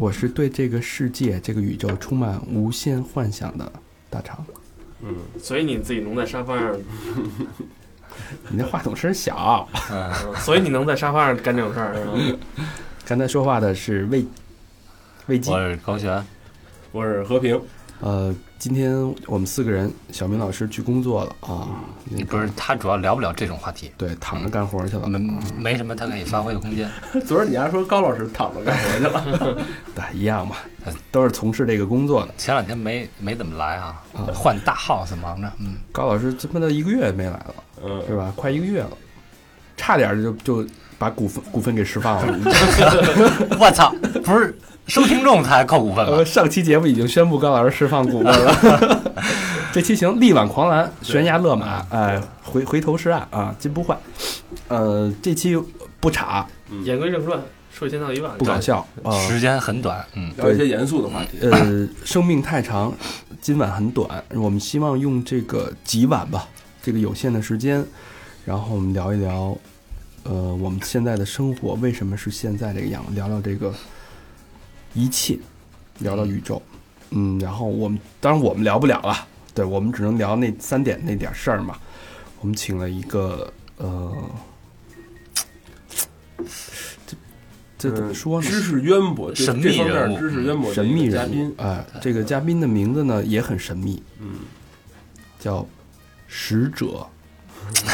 我是对这个世界、这个宇宙充满无限幻想的大肠。嗯，所以你自己能在沙发上，你那话筒声小。所以你能在沙发上干这种事儿？刚才说话的是魏魏基我。是高璇，我是和平。呃，今天我们四个人，小明老师去工作了啊。那个不是他主要聊不了这种话题，对，躺着干活去了。没没什么他可以发挥的空间。昨儿你还说高老师躺着干活去了，对，一样嘛，都是从事这个工作的。前两天没没怎么来啊啊，换大 house 忙着，嗯，高老师他妈的一个月没来了，嗯，是吧？快一个月了，差点就就把股份股份给释放了。我操，不是收听众才扣股份呃，吗？上期节目已经宣布高老师释放股份了，这期行力挽狂澜，悬崖勒马，哎，回回头是岸啊，金不换。呃，这期不差言归正传，说一千道一万，不搞笑啊，时间很短，嗯，聊一些严肃的话题。呃，生命太长，今晚很短，我们希望用这个几晚吧，这个有限的时间，然后我们聊一聊，呃，我们现在的生活为什么是现在这个样，聊聊这个一切，聊到宇宙，嗯，然后我们当然我们聊不了了，对我们只能聊那三点那点事儿嘛。我们请了一个呃，这这怎么说呢？知识渊博，神秘人。物知识渊博神秘人。物哎，这个嘉宾的名字呢也很神秘，嗯，叫使者。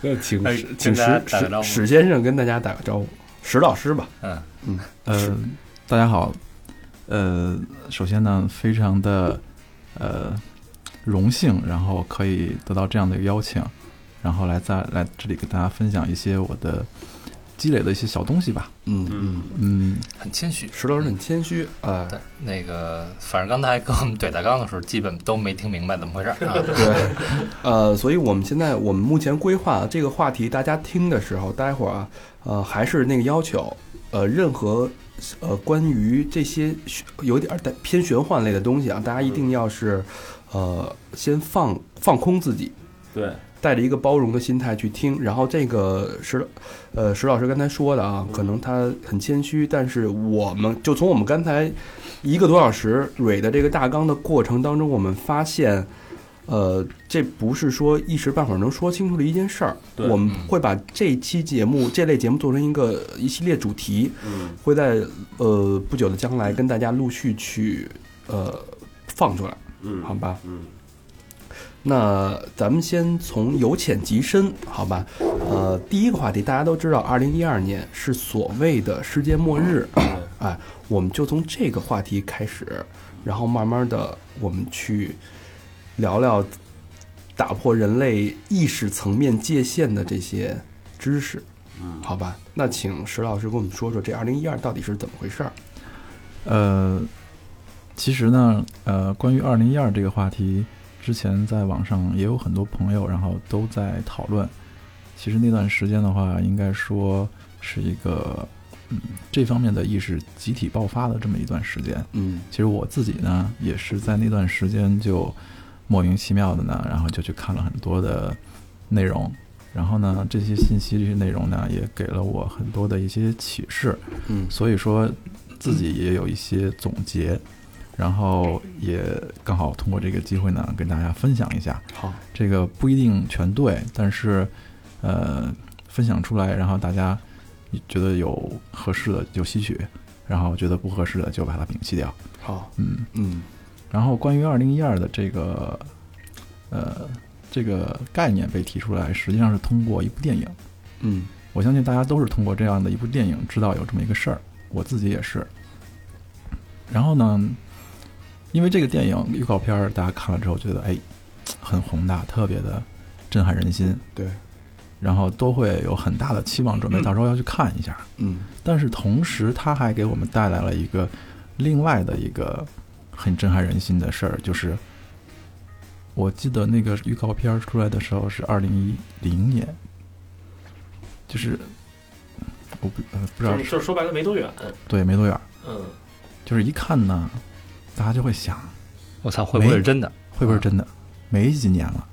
那请请史史先生跟大家打个招呼，史老师吧。嗯嗯，呃，大家好，呃，首先呢，非常的呃荣幸，然后可以得到这样的一个邀请，然后来在来这里给大家分享一些我的积累的一些小东西吧。嗯嗯嗯，嗯，很谦虚。石老师很谦虚，啊，对，那个反正刚才跟我们怼大纲的时候，基本都没听明白怎么回事儿啊。对，呃，所以我们现在我们目前规划这个话题，大家听的时候，待会儿啊，呃，还是那个要求，呃，任何呃关于这些有点儿带偏玄幻类的东西啊，大家一定要是呃先放放空自己，对，带着一个包容的心态去听。然后这个石，呃，石老师刚才说的啊，可能他很谦虚，但是我们就从我们刚才一个多小时蕊的这个大纲的过程当中，我们发现，呃，这不是说一时半会儿能说清楚的一件事儿。对。我们会把这期节目这类节目做成一个一系列主题，嗯，会在呃不久的将来跟大家陆续去呃放出来，嗯，好吧？嗯，那咱们先从由浅及深，好吧？呃，第一个话题大家都知道，二零一二年是所谓的世界末日，哎，我们就从这个话题开始，然后慢慢的我们去聊聊打破人类意识层面界限的这些知识，嗯，好吧？那请石老师跟我们说说这二零一二到底是怎么回事儿？呃，其实呢，呃，关于二零一二这个话题，之前在网上也有很多朋友，然后都在讨论。其实那段时间的话，应该说是一个嗯这方面的意识集体爆发的这么一段时间。嗯其实我自己呢，也是在那段时间就莫名其妙的呢，然后就去看了很多的内容，然后呢，这些信息、这些内容呢，也给了我很多的一些启示，嗯。所以说自己也有一些总结，然后也刚好通过这个机会呢，跟大家分享一下。好，这个不一定全对，但是呃，分享出来，然后大家觉得有合适的就吸取，然后觉得不合适的就把它摒弃掉。好，嗯，嗯然后关于二零一二的这个呃这个概念被提出来，实际上是通过一部电影。嗯我相信大家都是通过这样的一部电影知道有这么一个事儿，我自己也是。然后呢，因为这个电影预告片儿大家看了之后觉得哎很宏大，特别的震撼人心，对，然后都会有很大的期望，准备到时候要去看一下。嗯但是同时，它还给我们带来了一个另外的一个很震撼人心的事儿，就是我记得那个预告片儿出来的时候是二零一零年，就是我不呃不知道就是说白了没多远，对没多远儿，嗯，就是一看呢，大家就会想我操，会不会是真的？会不会是真的？没几年了，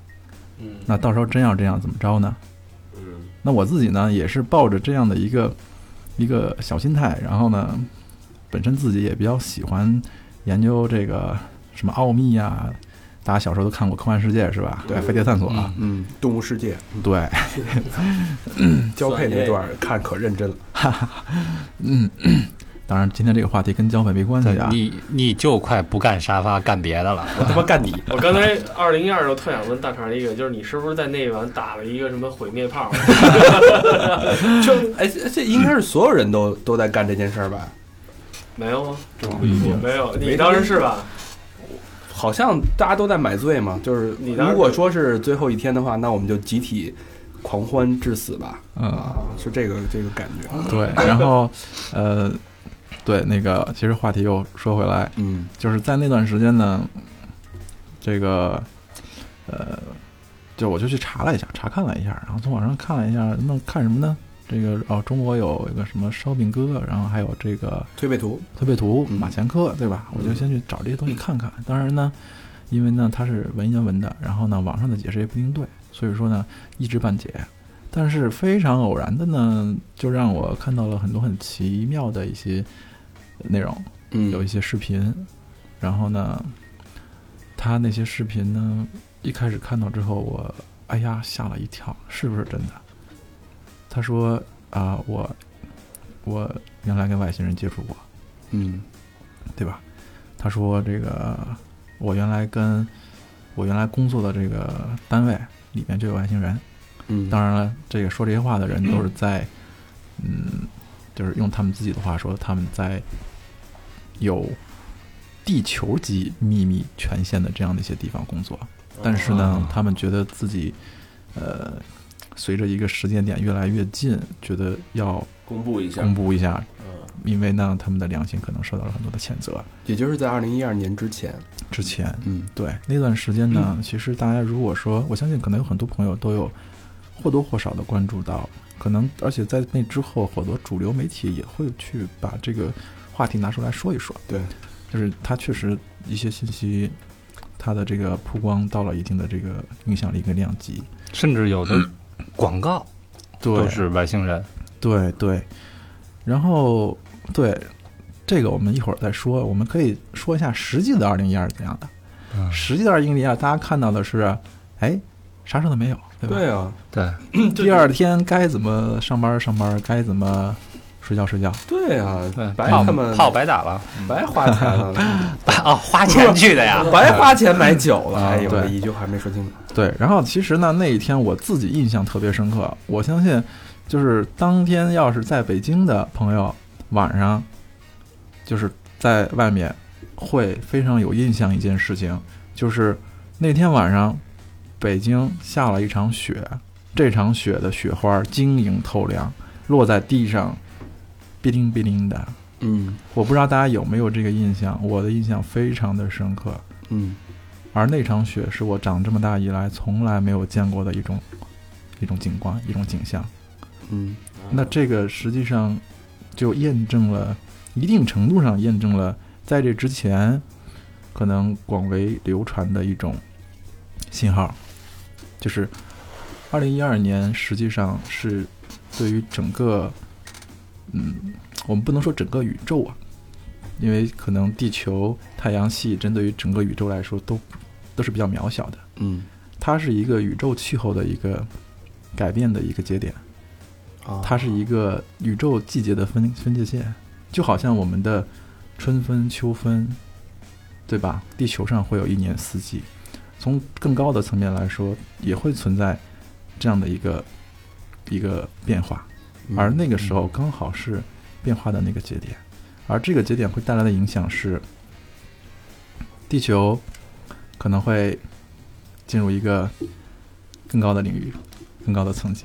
嗯那到时候真要这样怎么着呢？嗯那我自己呢，也是抱着这样的一个一个小心态，然后呢，本身自己也比较喜欢研究这个什么奥秘呀、大家小时候都看过《科幻世界》是吧？对，飞碟探索啊，嗯，动物世界对，交配那段看可认真了，哈 哈嗯，当然今天这个话题跟交配没关系啊。你你就快不干沙发干别的了。我他妈干你！我刚才二零一二的时候特想问大肠一个，就是你是不是在那晚打了一个什么毁灭炮？就哎，这这应该是所有人都都在干这件事儿吧？没有吗？不一定没有，没你当时是吧？好像大家都在买醉嘛，就是你当时如果说是最后一天的话，那我们就集体狂欢致死吧，嗯，啊，是这个这个感觉。对，然后呃，对那个，其实话题又说回来，嗯就是在那段时间呢，这个呃，就我就去查了一下，查看了一下，然后从网上看了一下，那看什么呢？这个哦，中国有一个什么烧饼哥，然后还有这个推背图，推背图、嗯马前科，对吧？我就先去找这些东西看看。当然呢，因为呢它是文言文的，然后呢网上的解释也不一定对，所以说呢一知半解。但是非常偶然的呢，就让我看到了很多很奇妙的一些内容。嗯有一些视频，然后呢，他那些视频呢，一开始看到之后，我哎呀吓了一跳，是不是真的？他说啊、我我原来跟外星人接触过，嗯。对吧？他说这个我原来跟我原来工作的这个单位里面就有外星人，嗯，当然了，这个说这些话的人都是在，嗯，就是用他们自己的话说，他们在有地球级秘密权限的这样的一些地方工作，但是呢，他们觉得自己，呃，随着一个时间点越来越近，觉得要公布一下，公布一下，嗯，因为呢，他们的良心可能受到了很多的谴责。也就是在二零一二年之前，之前，嗯对那段时间呢，其实大家如果说，我相信可能有很多朋友都有或多或少的关注到，可能而且在那之后，很多主流媒体也会去把这个话题拿出来说一说。对，就是它确实一些信息，它的这个曝光到了一定的这个影响力跟量级。甚至有的广告对，都是外星人。对对，然后对这个我们一会儿再说，我们可以说一下实际的二零一二是怎样的。嗯实际的二零一二，大家看到的是，哎，啥事都没有，对吧？对啊，对，第二天该怎么上班上班，该怎么睡觉睡觉。对啊对，，白他们炮白打了，白花钱了，哦，花钱去的呀。白花钱买酒了，啊哎呦，我一句话没说清楚。对，然后其实呢，那一天我自己印象特别深刻。我相信，就是当天要是在北京的朋友，晚上就是在外面会非常有印象一件事情，就是那天晚上北京下了一场雪，这场雪的雪花晶莹透亮，落在地上，哔铃哔铃的。嗯我不知道大家有没有这个印象，我的印象非常的深刻。嗯而那场雪是我长这么大以来从来没有见过的一种一种景观、一种景象。嗯那这个实际上就验证了，一定程度上验证了在这之前可能广为流传的一种信号，就是二零一二年实际上是对于整个，嗯，我们不能说整个宇宙啊，因为可能地球、太阳系针对于整个宇宙来说都都是比较渺小的，嗯它是一个宇宙气候的一个改变的一个节点。啊，它是一个宇宙季节的分分界线，就好像我们的春分、秋分，对吧？地球上会有一年四季，从更高的层面来说，也会存在这样的一个一个变化，嗯而那个时候刚好是变化的那个节点，而这个节点会带来的影响是，地球可能会进入一个更高的领域、更高的层级。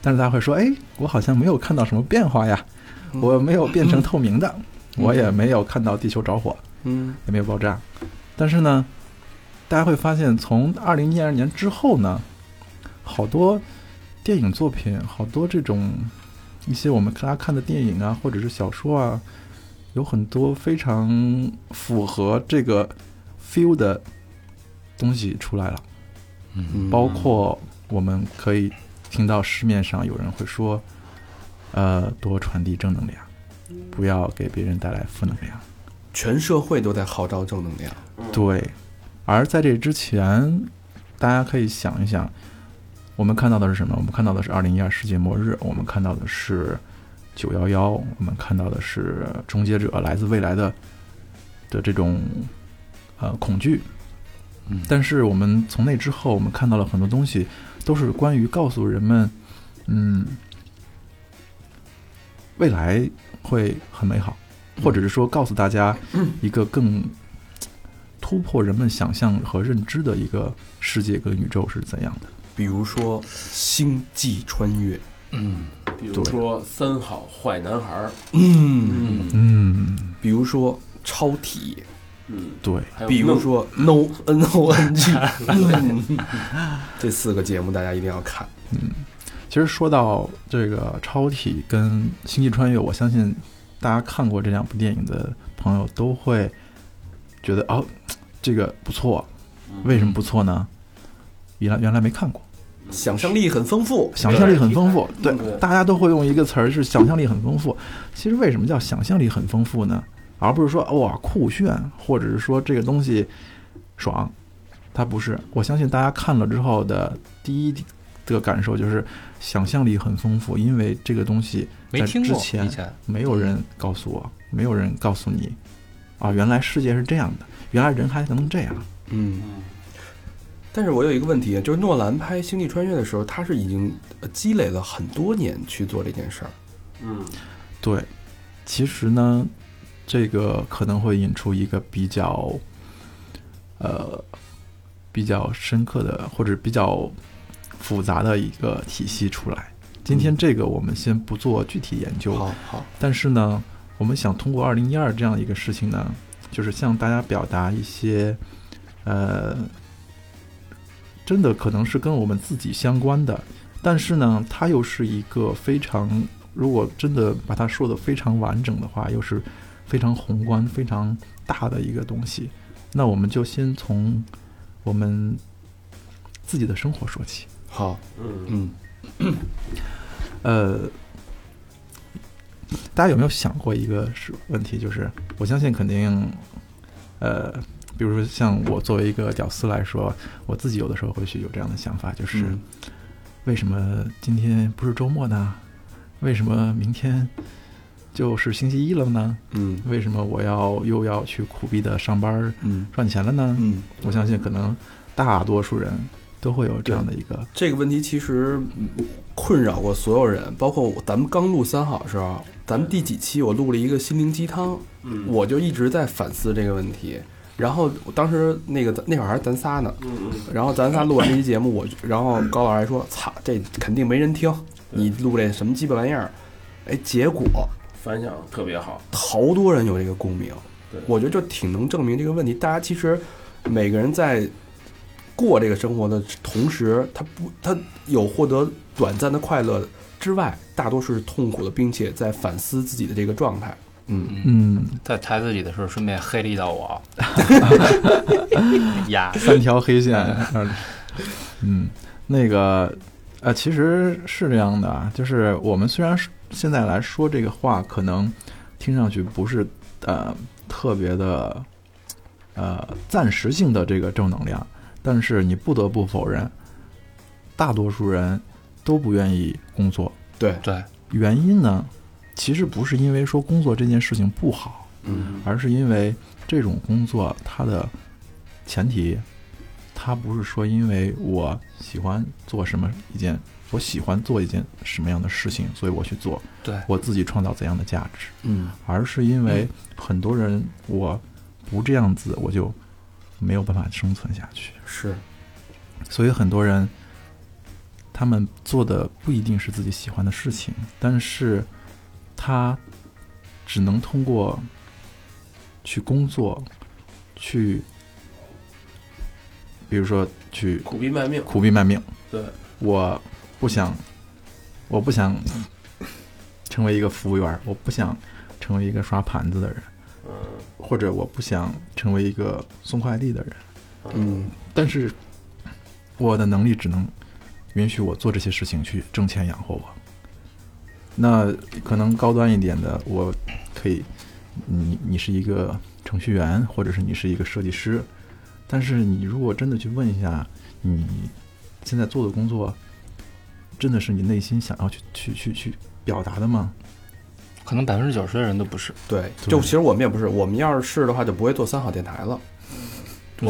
但是大家会说，哎，我好像没有看到什么变化呀，嗯我没有变成透明的。我也没有看到地球着火，嗯也没有爆炸。但是呢，大家会发现，从二零一二年之后呢，好多电影作品，好多这种一些我们大家看的电影啊，或者是小说啊，有很多非常符合这个 feel 的东西出来了。嗯包括我们可以听到市面上有人会说，呃，多传递正能量，不要给别人带来负能量。全社会都在号召正能量。对，而在这之前，大家可以想一想，我们看到的是什么？我们看到的是二零一二世界末日，我们看到的是九幺幺，我们看到的是终结者来自未来的的这种呃恐惧。嗯但是我们从那之后，我们看到了很多东西，都是关于告诉人们，嗯，未来会很美好，或者是说告诉大家一个更突破人们想象和认知的一个世界跟宇宙是怎样的。比如说《星际穿越》，嗯比如说三好坏男孩儿，嗯，嗯，比如说超体，嗯，对，比如说 No N O N G，嗯。这四个节目大家一定要看。嗯。其实说到这个超体跟星际穿越，我相信大家看过这两部电影的朋友都会觉得哦，这个不错。为什么不错呢？原来原来没看过，想象力很丰富，想象力很丰富。对对，大家都会用一个词儿是想象力很丰富。其实为什么叫想象力很丰富呢？而不是说哇酷炫，或者是说这个东西爽，它不是。我相信大家看了之后的第一的感受就是想象力很丰富，因为这个东西在没听过之前没有人告诉我，没有人告诉你啊，原来世界是这样的，原来人还能这样。嗯。但是我有一个问题，就是诺兰拍《星际穿越》的时候，他是已经呃积累了很多年去做这件事儿。嗯对，其实呢，这个可能会引出一个比较，呃，比较深刻的或者比较复杂的一个体系出来。今天这个我们先不做具体研究，好好，但是呢，我们想通过二零一二这样一个事情呢，就是向大家表达一些，呃，真的可能是跟我们自己相关的，但是呢，它又是一个非常，如果真的把它说的非常完整的话，又是非常宏观、非常大的一个东西。那我们就先从我们自己的生活说起。好，嗯嗯呃，大家有没有想过一个是问题？就是我相信肯定，呃，比如说像我作为一个屌丝来说，我自己有的时候会去有这样的想法，就是、嗯为什么今天不是周末呢？为什么明天就是星期一了呢？嗯为什么我要又要去苦逼的上班赚钱了呢？嗯，我相信可能大多数人都会有这样的一个这个问题其实嗯困扰过所有人，包括。咱们刚录三好的时候，咱们第几期我录了一个心灵鸡汤，嗯我就一直在反思这个问题。然后我当时那个那会儿还是咱仨呢，然后咱仨录完这期节目，我然后高老师还说：“操，这肯定没人听，你录这什么鸡巴玩意儿？”哎，结果反响特别好，好多人有这个共鸣对，我觉得就挺能证明这个问题。大家其实每个人在过这个生活的同时，他不他有获得短暂的快乐之外，大多数是痛苦的，并且在反思自己的这个状态。嗯，嗯在抬自己的时候，顺便黑了一道我。呀，三条黑线。嗯，那个呃，其实是这样的啊，就是我们虽然现在来说这个话，可能听上去不是呃特别的呃暂时性的这个正能量，但是你不得不否认，大多数人都不愿意工作。对，对，原因呢，其实不是因为说工作这件事情不好，嗯。而是因为这种工作它的前提，它不是说因为我喜欢做什么一件，我喜欢做一件什么样的事情，所以我去做，对，我自己创造怎样的价值，嗯。而是因为很多人我不这样子，我就没有办法生存下去，是，所以很多人。他们做的不一定是自己喜欢的事情，但是他只能通过去工作，去，比如说去苦逼卖命，苦逼卖命。对，我不想，我不想成为一个服务员儿，我不想成为一个刷盘子的人，嗯或者我不想成为一个送快递的人。嗯但是我的能力只能允许我做这些事情去挣钱养活我。那可能高端一点的，我可以，你你是一个程序员，或者是你是一个设计师，但是你如果真的去问一下，你现在做的工作，真的是你内心想要去去去去表达的吗？可能百分之九十的人都不是，对，就其实我们也不是，我们要是是的话，就不会做三好电台了。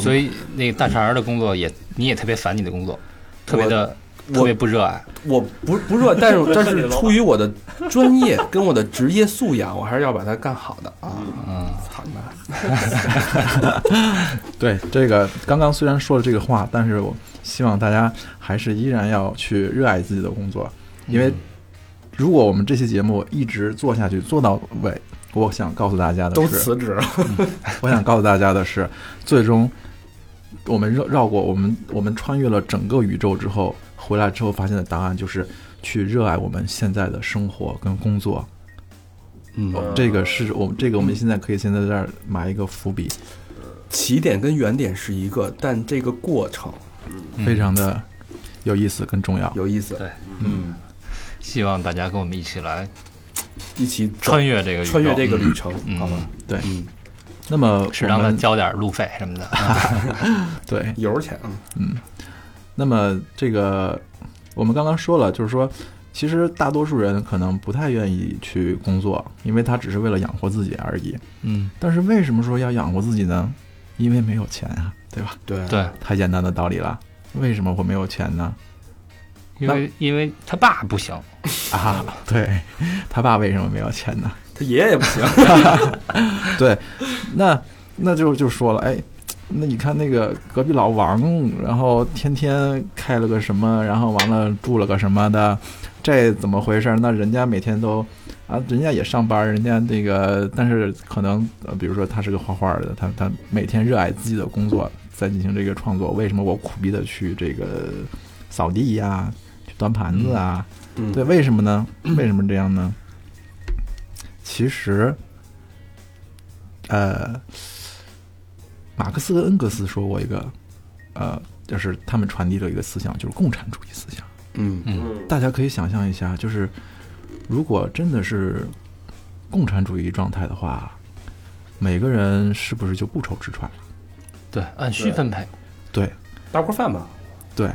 所以那个大肠儿的工作也你也特别烦你的工作，特别的我特别不热爱。我不不热，但是但是出于我的专业跟我的职业素养，我还是要把它干好的啊！嗯，操你妈！对，这个刚刚虽然说了这个话，但是我希望大家还是依然要去热爱自己的工作，因为如果我们这期节目一直做下去，做到尾，我想告诉大家的都是，辞职了，我想告诉大家的是，最终我们绕绕过我们我们穿越了整个宇宙之后，回来之后发现的答案就是去热爱我们现在的生活跟工作。嗯这个是我们这个我们现在可以先在这儿埋一个伏笔，起点跟原点是一个，但这个过程非常的有意思跟重要。有意思。对，嗯，希望大家跟我们一起来一起穿越这个穿越这个旅程，嗯好吧？对，嗯，那么适当的我们交点路费什么的。对，油钱，嗯那么这个我们刚刚说了，就是说，其实大多数人可能不太愿意去工作，因为他只是为了养活自己而已。嗯，但是为什么说要养活自己呢？因为没有钱啊，对吧？对对，太简单的道理了。为什么会没有钱呢？因为因为他爸不行，啊，对他爸为什么没有钱呢？他爷爷也不行，对，那那就就说了，哎，那你看那个隔壁老王，然后天天开了个什么，然后完了住了个什么的，这怎么回事？那人家每天都啊，人家也上班，人家那个，但是可能呃，比如说他是个画画的，他他每天热爱自己的工作，在进行这个创作。为什么我苦逼的去这个扫地呀，去端盘子啊？嗯对，为什么呢？为什么这样呢？其实，呃，马克思和恩格斯说过一个，呃，就是他们传递了一个思想，就是共产主义思想。嗯。嗯。大家可以想象一下，就是如果真的是共产主义状态的话，每个人是不是就不愁吃穿？了？对，按需分配。对，大锅饭吧，对，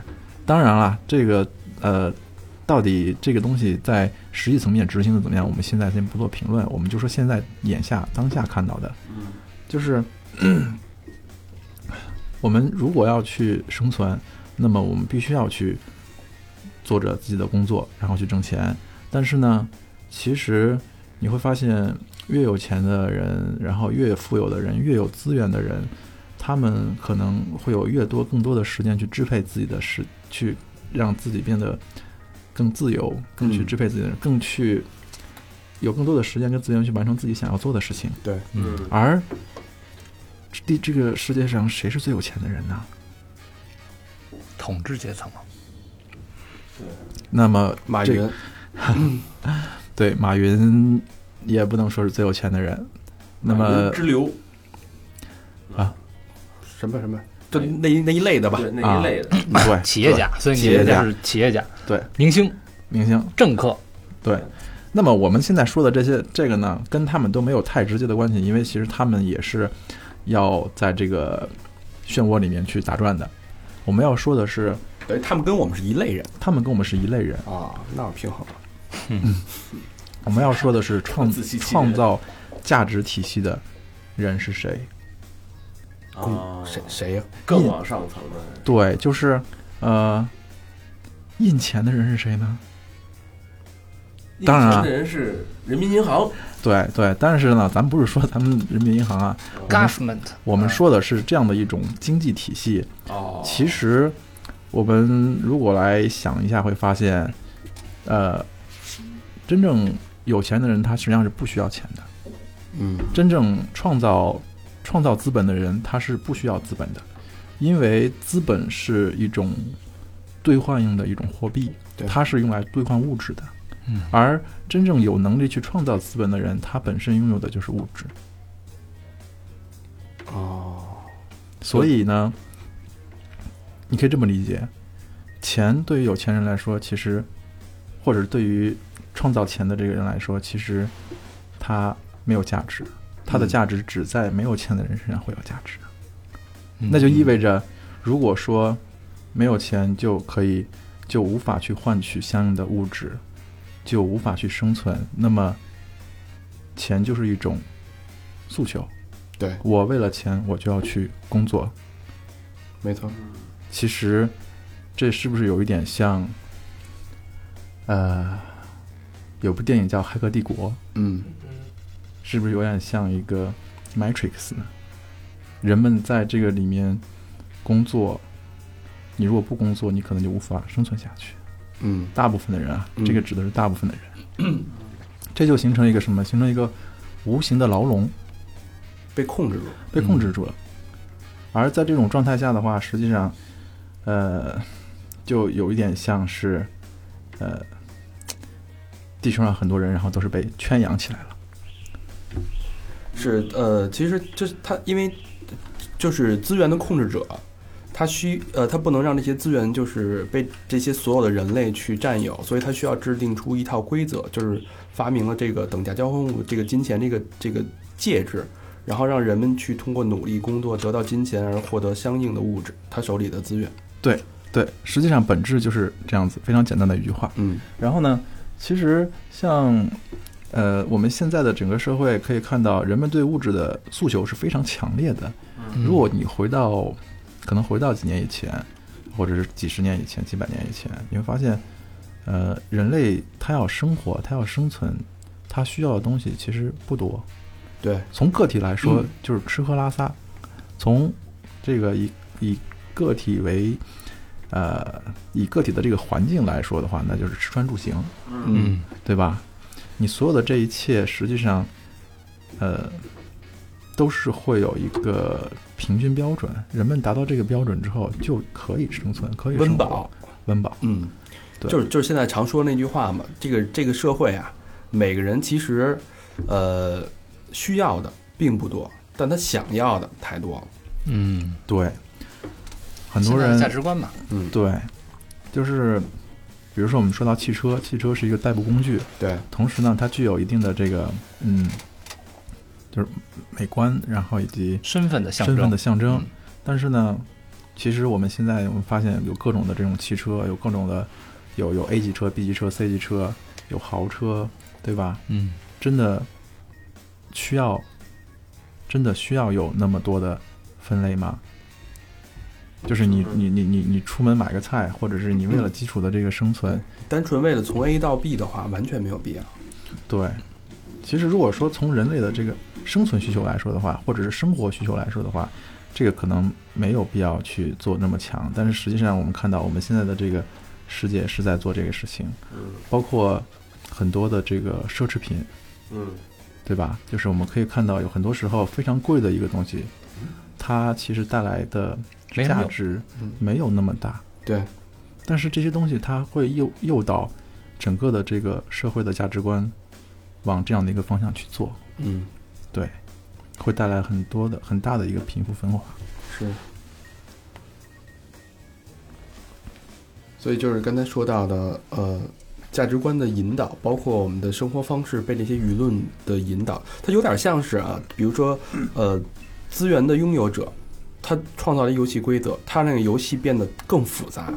当然了，这个呃，到底这个东西在实际层面执行的怎么样，我们现在先不做评论，我们就说现在眼下当下看到的，就是我们如果要去生存，那么我们必须要去做着自己的工作，然后去挣钱。但是呢，其实你会发现，越有钱的人，然后越富有的人，越有资源的人，他们可能会有越多、更多的时间去支配自己的时，去让自己变得更自由，更去嗯支配自己的人，更去有更多的时间跟资源去完成自己想要做的事情。对，嗯，而这这个世界上谁是最有钱的人呢？统治阶层嘛。那么马云，对马云也不能说是最有钱的人。那么云之流啊，什么什么，就那一那一类的吧，那一类的，对 企业家，所以企业家是企业家，对明星、明星政客，对。那么我们现在说的这些这个呢，跟他们都没有太直接的关系，因为其实他们也是要在这个漩涡里面去打转的。我们要说的是，等于他们跟我们是一类人他们跟我们是一类人。啊，那我平衡了。我们要说的是 创创造价值体系的人是谁？啊，谁谁呀？更往上层的，对，就是呃，印钱的人是谁呢？当然啊人是人民银行，对对，但是呢，咱不是说咱们人民银行啊，government，我们说的是这样的一种经济体系。哦，其实，我们如果来想一下，会发现，呃，真正有钱的人，他实际上是不需要钱的。嗯真正创造创造资本的人他是不需要资本的，因为资本是一种兑换用的一种货币，它是用来兑换物质的。嗯而真正有能力去创造资本的人，他本身拥有的就是物质。哦，所以呢，你可以这么理解：钱对于有钱人来说，其实，或者对于创造钱的这个人来说，其实他没有价值，他的嗯价值只在没有钱的人身上会有价值。嗯那就意味着，如果说没有钱就可以就无法去换取相应的物质，就无法去生存，那么钱就是一种诉求。对，我为了钱，我就要去工作。没错，其实，这是不是有一点像？呃，有部电影叫《骇客帝国》，嗯，是不是有点像一个 Matrix 呢？人们在这个里面工作，你如果不工作，你可能就无法生存下去。嗯，大部分的人啊，嗯这个指的是大部分的人，这就形成一个什么？形成一个无形的牢笼，被控制住，被控制住了。而在这种状态下的话，实际上，呃，就有一点像是，呃，地球上很多人，然后都是被圈养起来了。是呃，其实这他因为就是资源的控制者，他需呃它不能让这些资源就是被这些所有的人类去占有，所以它需要制定出一套规则，就是发明了这个等价交换物这个金钱这个这个介质，然后让人们去通过努力工作得到金钱而获得相应的物质，他手里的资源。对对，实际上本质就是这样子，非常简单的一句话。嗯然后呢，其实像呃我们现在的整个社会可以看到，人们对物质的诉求是非常强烈的。嗯如果你回到可能回到几年以前，或者是几十年以前、几百年以前，你会发现，呃，人类他要生活，他要生存，他需要的东西其实不多。对，从个体来说嗯，就是吃喝拉撒；从这个以以个体为呃以个体的这个环境来说的话，那就是吃穿住行，嗯对吧？你所有的这一切，实际上，呃，都是会有一个平均标准。人们达到这个标准之后，就可以生存，可以温饱，温饱。嗯，对就是就是现在常说那句话嘛，这个这个社会啊，每个人其实呃需要的并不多，但他想要的太多了。嗯，对，很多人价值观嘛，嗯对，就是比如说我们说到汽车，汽车是一个代步工具，对，同时呢，它具有一定的这个嗯，就是美观，然后以及身份的象征，身份的象征。嗯但是呢，其实我们现在我们发现有各种的这种汽车，有各种的有有 A 级车、B 级车、C 级车，有豪车，对吧？嗯真的需要真的需要有那么多的分类吗？就是你你你你你出门买个菜，或者是你为了基础的这个生存，单纯为了从 A 到 B 的话，完全没有必要。对，其实如果说从人类的这个生存需求来说的话，或者是生活需求来说的话，这个可能没有必要去做那么强。但是实际上，我们看到我们现在的这个世界是在做这个事情，包括很多的这个奢侈品，嗯，对吧？就是我们可以看到，有很多时候非常贵的一个东西，它其实带来的价值嗯没有那么大。对，但是这些东西它会诱诱导整个的这个社会的价值观往这样的一个方向去做，嗯，对，会带来很多的很大的一个贫富分化。是。所以就是刚才说到的，呃，价值观的引导，包括我们的生活方式被这些舆论的引导，它有点像是啊，比如说，呃，资源的拥有者，他创造了游戏规则，他让游戏变得更复杂。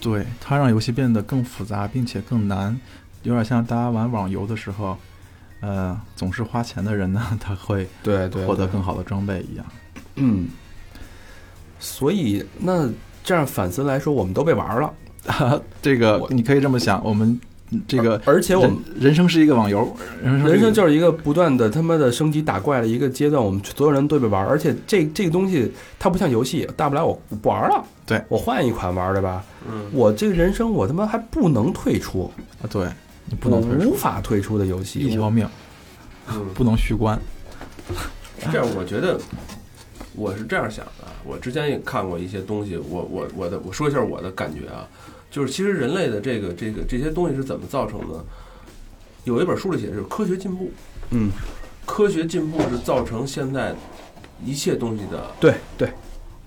对，它让游戏变得更复杂，并且更难，有点像大家玩网游的时候，呃，总是花钱的人呢，他会对对，获得更好的装备一样。嗯，所以那这样反思来说，我们都被玩了，这个你可以这么想，我们这个而且我们人人生是一个网游，人生人生就是一个不断的他妈的升级打怪的一个阶段，我们所有人都被玩，而且这这个东西它不像游戏，大不了我不玩了，对。我换一款玩，对吧？嗯，我这个人生我他妈还不能退出，啊，对你不能退出无法退出的游戏，一条命，嗯不能续关。这样我觉得我是这样想的，我之前也看过一些东西，我我我的我说一下我的感觉啊，就是其实人类的这个这个这些东西是怎么造成的？有一本书里写的是科学进步，嗯，科学进步是造成现在一切东西的对对，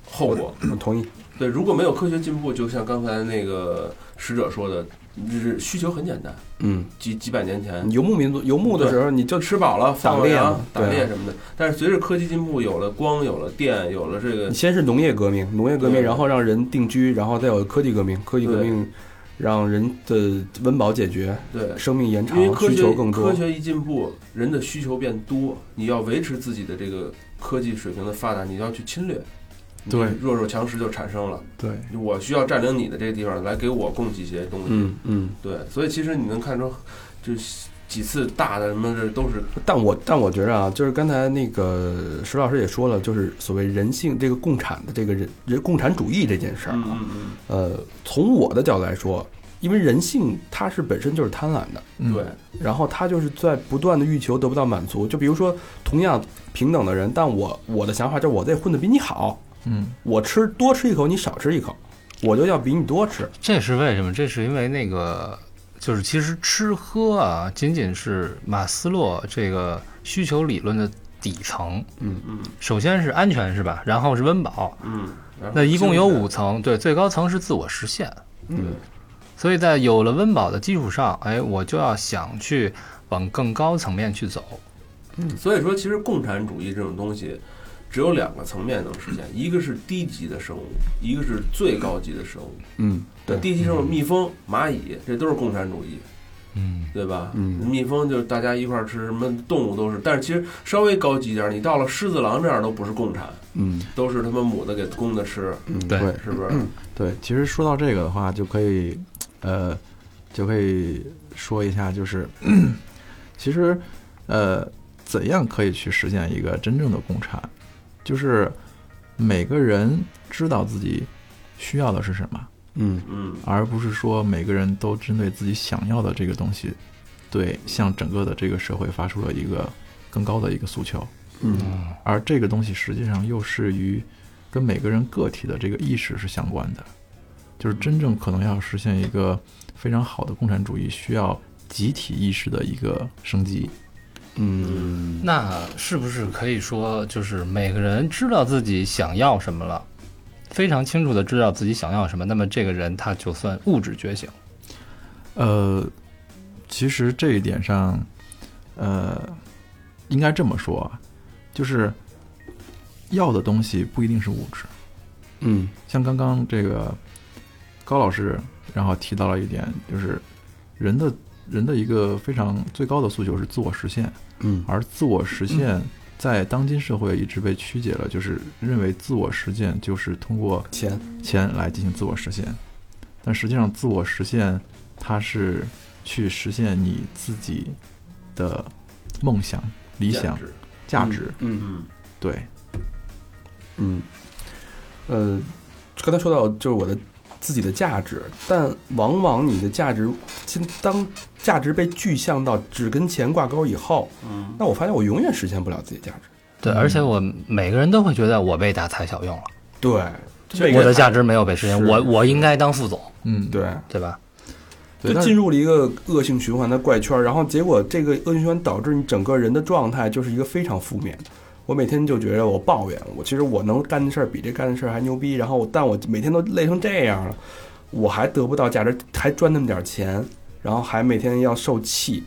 后果。我同意。对，如果没有科学进步，就像刚才那个使者说的，就是需求很简单，嗯，几几百年前游牧民族游牧的时候，你就吃饱了打猎嘛打猎什么的。但是随着科技进步，有了光，有了电，有了这个你先是农业革命，农业革命，然后让人定居，然后再有科技革命，科技革命让人的温饱解决，对，生命延长因为，科需学求更多科。学一进步，人的需求变多，你要维持自己的这个科技水平的发达，你要去侵略，你对弱肉强食就产生了。对，我需要占领你的这个地方来给我供给一些东西。嗯嗯，对，所以其实你能看出，就是几次大的什么这都是但我但我觉着啊，就是刚才那个石老师也说了，就是所谓人性这个共产的这个人人共产主义这件事儿啊，嗯嗯嗯，呃，从我的角度来说，因为人性它是本身就是贪婪的，嗯对，然后他就是在不断的欲求得不到满足。就比如说，同样平等的人，但我我的想法就是我得混得比你好，嗯，我吃多吃一口，你少吃一口，我就要比你多吃。这是为什么？这是因为那个，就是其实吃喝啊，仅仅是马斯洛这个需求理论的底层。嗯嗯首先是安全，是吧？然后是温饱，嗯，那一共有五层，对，最高层是自我实现。嗯所以在有了温饱的基础上，哎，我就要想去往更高层面去走。嗯所以说，其实共产主义这种东西，只有两个层面能实现，一个是低级的生物，一个是最高级的生物。嗯，对，低级生物，蜜蜂、蚂蚁，这都是共产主义，嗯，对吧？嗯蜜蜂就是大家一块儿吃，什么动物都是，但是其实稍微高级一点，你到了狮子狼这样都不是共产，嗯都是他妈母的给公的吃，嗯，对对是不是？对，其实说到这个的话，就可以，呃，就可以说一下，就是 其实，呃，怎样可以去实现一个真正的共产？就是每个人知道自己需要的是什么，嗯嗯而不是说每个人都针对自己想要的这个东西，对向整个的这个社会发出了一个更高的一个诉求。嗯而这个东西实际上又是与跟每个人个体的这个意识是相关的，就是真正可能要实现一个非常好的共产主义，需要集体意识的一个升级。嗯，那是不是可以说，就是每个人知道自己想要什么了，非常清楚的知道自己想要什么，那么这个人他就算物质觉醒。呃，其实这一点上，呃，应该这么说啊，就是要的东西不一定是物质。嗯像刚刚这个高老师，然后提到了一点，就是人的人的一个非常最高的诉求是自我实现，嗯。而自我实现在当今社会一直被曲解了，就是认为自我实现就是通过钱，钱来进行自我实现，但实际上自我实现它是去实现你自己的梦想、理想、价值。嗯嗯。对，嗯，呃，刚才说到就是我的自己的价值，但往往你的价值，现当价值被具象到只跟钱挂钩以后，嗯，那我发现我永远实现不了自己的价值。对，而且我每个人都会觉得我被大材小用了，对，这我的价值没有被实现，我我应该当副总，嗯，对，对吧？就进入了一个恶性循环的怪圈儿，然后结果这个恶性循环导致你整个人的状态就是一个非常负面的。我每天就觉得我抱怨，我其实我能干的事儿比这干的事儿还牛逼，然后我但我每天都累成这样了，我还得不到价值，还赚那么点儿钱，然后还每天要受气，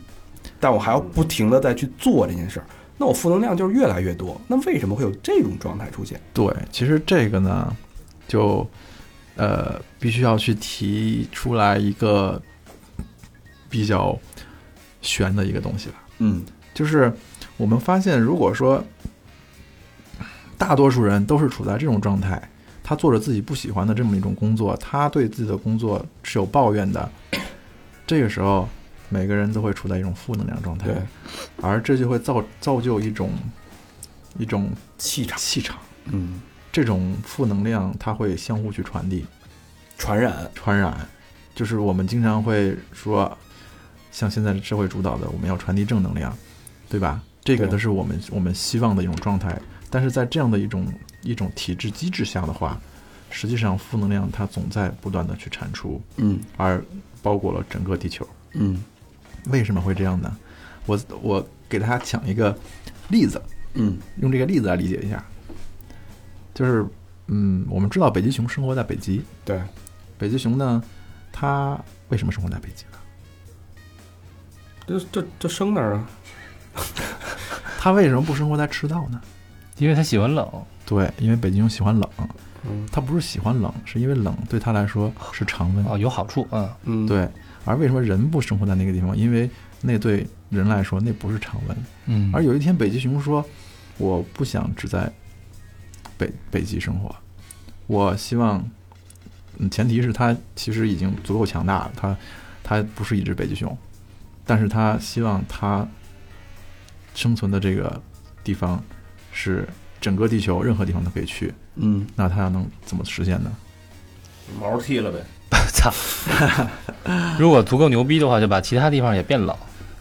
但我还要不停的再去做这件事儿，那我负能量就是越来越多。那为什么会有这种状态出现？对，其实这个呢，就呃必须要去提出来一个比较悬的一个东西吧，嗯就是我们发现，如果说大多数人都是处在这种状态，他做着自己不喜欢的这么一种工作，他对自己的工作是有抱怨的，这个时候每个人都会处在一种负能量状态。对，而这就会造造就一种一种气场，气场。嗯，这种负能量它会相互去传递、传染，传染，就是我们经常会说，像现在社会主导的，我们要传递正能量，对吧？这个都是我们我们希望的一种状态。但是在这样的一种一种体制机制下的话，实际上负能量它总在不断的去产出，嗯而包裹了整个地球。嗯为什么会这样呢？我我给大家讲一个例子，嗯用这个例子来理解一下。就是，嗯，我们知道北极熊生活在北极，对，北极熊呢，它为什么生活在北极呢？这这这生哪儿啊，它为什么不生活在赤道呢？因为他喜欢冷，对，因为北极熊喜欢冷，嗯它不是喜欢冷，是因为冷对它来说是常温。哦，有好处，嗯，嗯，对，而为什么人不生活在那个地方？因为那对人来说那不是常温。嗯，而有一天，北极熊说：“我不想只在北北极生活，我希望，嗯，前提是它其实已经足够强大了，它它不是一只北极熊，但是它希望它生存的这个地方是整个地球任何地方都可以去，嗯那它要能怎么实现呢？毛剃了呗。操，如果足够牛逼的话，就把其他地方也变老。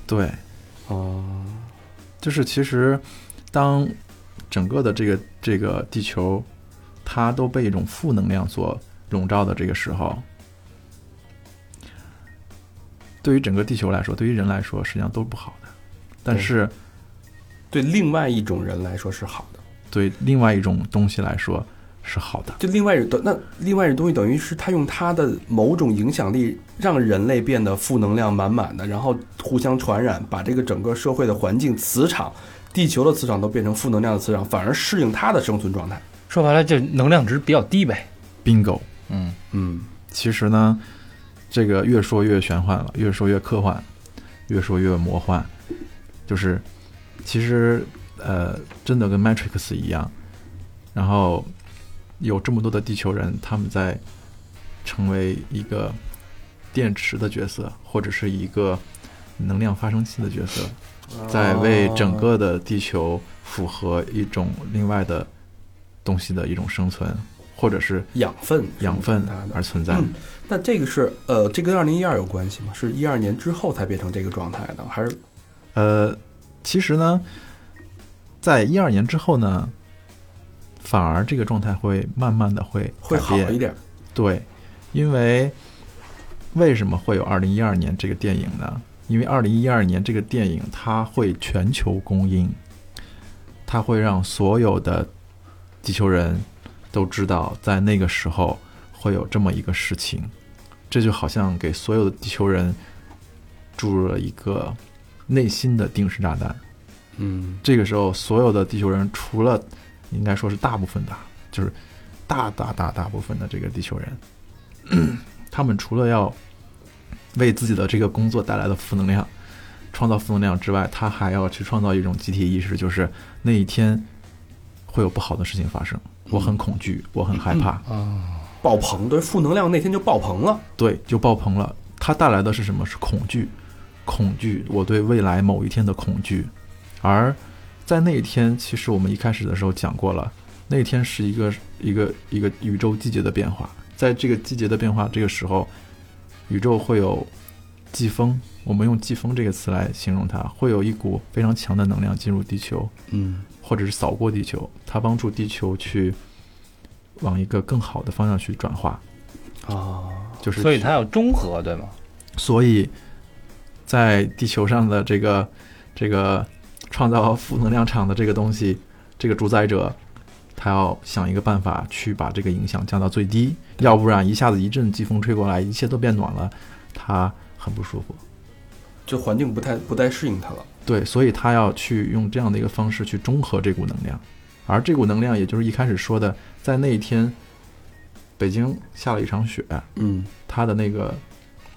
对，哦，就是其实当整个的这个这个地球，它都被一种负能量所笼罩的这个时候，对于整个地球来说，对于人来说，实际上都是不好的。但是对另外一种人来说是好的，对另外一种东西来说是好的。就另外一种那另外一种东西等于是他用他的某种影响力让人类变得负能量满满的，然后互相传染，把这个整个社会的环境、磁场、地球的磁场都变成负能量的磁场，反而适应它的生存状态。说白了，就能量值比较低呗。bingo，嗯，嗯其实呢，这个越说越玄幻了，越说越科幻，越说越魔幻。就是其实呃，真的跟 Matrix 一样，然后有这么多的地球人，他们在成为一个电池的角色，或者是一个能量发生器的角色，在为整个的地球符合一种另外的东西的一种生存，或者是养分养分。而存在。嗯那这个是呃，这跟二零一二有关系吗？是一二年之后才变成这个状态的，还是呃，其实呢，在一二年之后呢，反而这个状态会慢慢的会会好一点？对，因为为什么会有二零一二年这个电影呢？因为二零一二年这个电影它会全球公映，它会让所有的地球人都知道，在那个时候会有这么一个事情，这就好像给所有的地球人注入了一个内心的定时炸弹。嗯这个时候，所有的地球人除了应该说是大部分的，就是大大大大部分的这个地球人，他们除了要为自己的这个工作带来的负能量创造负能量之外，他还要去创造一种集体意识，就是那一天会有不好的事情发生，我很恐惧，我很害怕，啊爆棚，对，负能量那天就爆棚了。对，就爆棚了。它带来的是什么？是恐惧，恐惧，我对未来某一天的恐惧。而在那一天，其实我们一开始的时候讲过了，那一天是一个一个一个宇宙季节的变化。在这个季节的变化这个时候，宇宙会有季风，我们用季风这个词来形容它，会有一股非常强的能量进入地球，嗯或者是扫过地球，它帮助地球去往一个更好的方向去转化，啊，就是所以它要中和，对吗？所以，在地球上的这个这个创造负能量场的这个东西，这个主宰者，他要想一个办法去把这个影响降到最低，要不然一下子一阵季风吹过来，一切都变暖了，他很不舒服。就环境不太不太适应他了。对，所以他要去用这样的一个方式去中和这股能量，而这股能量，也就是一开始说的，在那一天，北京下了一场雪，嗯它的那个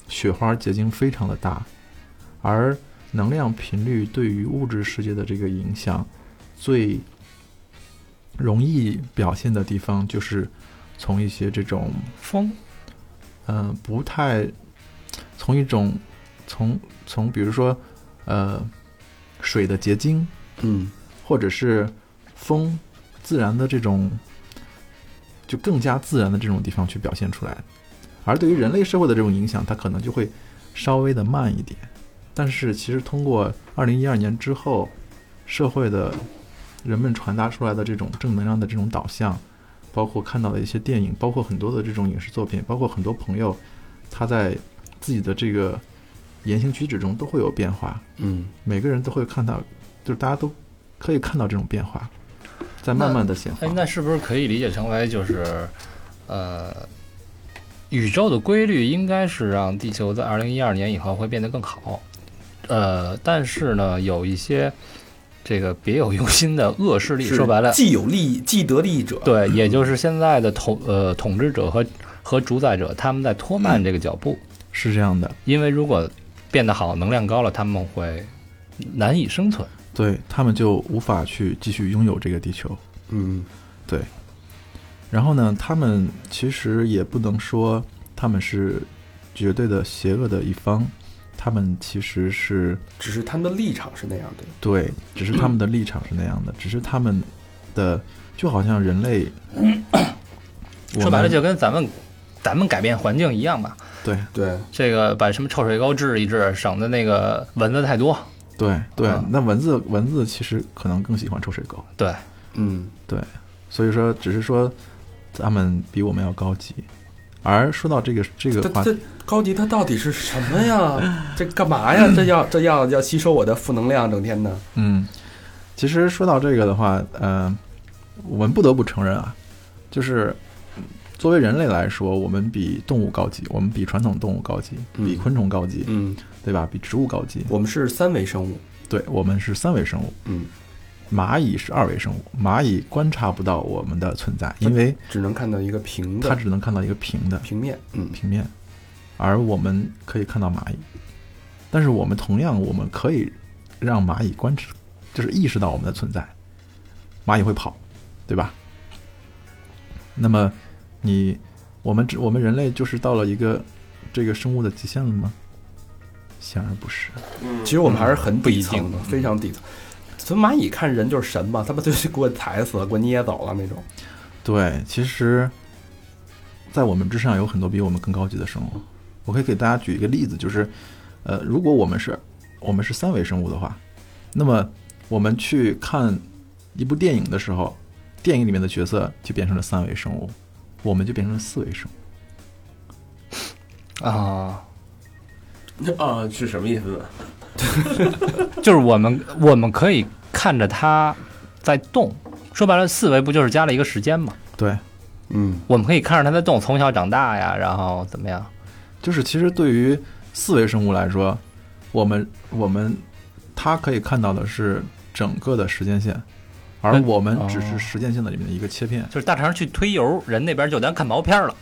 雪花结晶非常的大，而能量频率对于物质世界的这个影响，最容易表现的地方就是从一些这种风，嗯、不太从一种从从比如说呃水的结晶，嗯或者是风自然的这种，就更加自然的这种地方去表现出来。而对于人类社会的这种影响，它可能就会稍微的慢一点。但是其实通过二零一二年之后，社会的人们传达出来的这种正能量的这种导向，包括看到的一些电影，包括很多的这种影视作品，包括很多朋友他在自己的这个言行举止中都会有变化，嗯，每个人都会看到，就是大家都可以看到这种变化，在慢慢的显化。哎，。那是不是可以理解成为就是，呃，宇宙的规律应该是让地球在二零一二年以后会变得更好，呃，但是呢，有一些这个别有用心的恶势力，说白了，既有利益，既得利益者，对，也就是现在的统呃统治者和和主宰者，他们在拖慢这个脚步，是这样的，因为如果变得好，能量高了，他们会难以生存。对他们就无法去继续拥有这个地球。嗯。对。然后呢，他们其实也不能说他们是绝对的邪恶的一方，他们其实是只是他们的立场是那样的。对，只是他们的立场是那样的，只是他们的就好像人类，说白了，就跟咱们咱们改变环境一样吧。对对，这个把什么臭水沟治一治，省得那个蚊子太多。对对啊，那蚊子蚊子其实可能更喜欢臭水沟，对，嗯对，所以说只是说他们比我们要高级。而说到这个这个话，这这高级它到底是什么呀？这干嘛呀？这要这要要吸收我的负能量，整天的。嗯，其实说到这个的话，呃，我们不得不承认啊，就是嗯作为人类来说，我们比动物高级，我们比传统动物高级，嗯比昆虫高级，嗯，对吧？比植物高级。我们是三维生物。对，我们是三维生物，嗯，蚂蚁是二维生物，蚂蚁观察不到我们的存在，因为只能看到一个平的它只能看到一个平的平面。嗯平面，而我们可以看到蚂蚁，但是我们同样我们可以让蚂蚁观察，就是意识到我们的存在，蚂蚁会跑，对吧？那么你我们只我们人类就是到了一个这个生物的极限了吗？显然不是。其实我们还是很不一底层的，定非常底层。从蚂蚁看人就是神嘛，他们就给我踩死了，给我捏走了那种。对，其实，在我们之上有很多比我们更高级的生物。我可以给大家举一个例子，就是，呃，如果我们是我们是三维生物的话，那么我们去看一部电影的时候，电影里面的角色就变成了三维生物，我们就变成了四维生物。啊，啊，是什么意思呢？就是我们我们可以看着它在动。说白了，四维不就是加了一个时间吗？对，嗯，我们可以看着它在动，从小长大呀，然后怎么样？就是其实对于四维生物来说，我们我们它可以看到的是整个的时间线，而嗯我们只哦是时间线的里面的一个切片。就是大肠去推油，人那边就当看毛片了，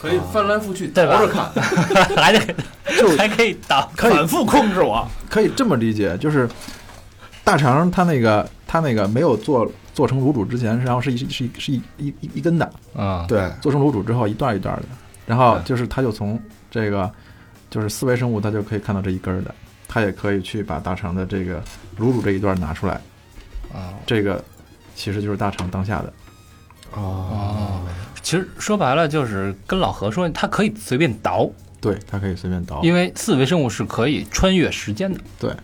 可以翻来覆去倒着看，还得 就还可以倒可以反复控制我。可以这么理解，就是大肠它那个它那个没有做做成卤煮之前，然后是一是一是一一一一根的，啊，对，做成卤煮之后一段一段的，然后就是它就从这个就是四维生物，它就可以看到这一根儿的，它也可以去把大肠的这个卤煮这一段拿出来，啊。这个其实就是大肠当下的。哦，其实说白了就是跟老何说，他可以随便倒，对，它可以随便倒。因为四维生物是可以穿越时间的。对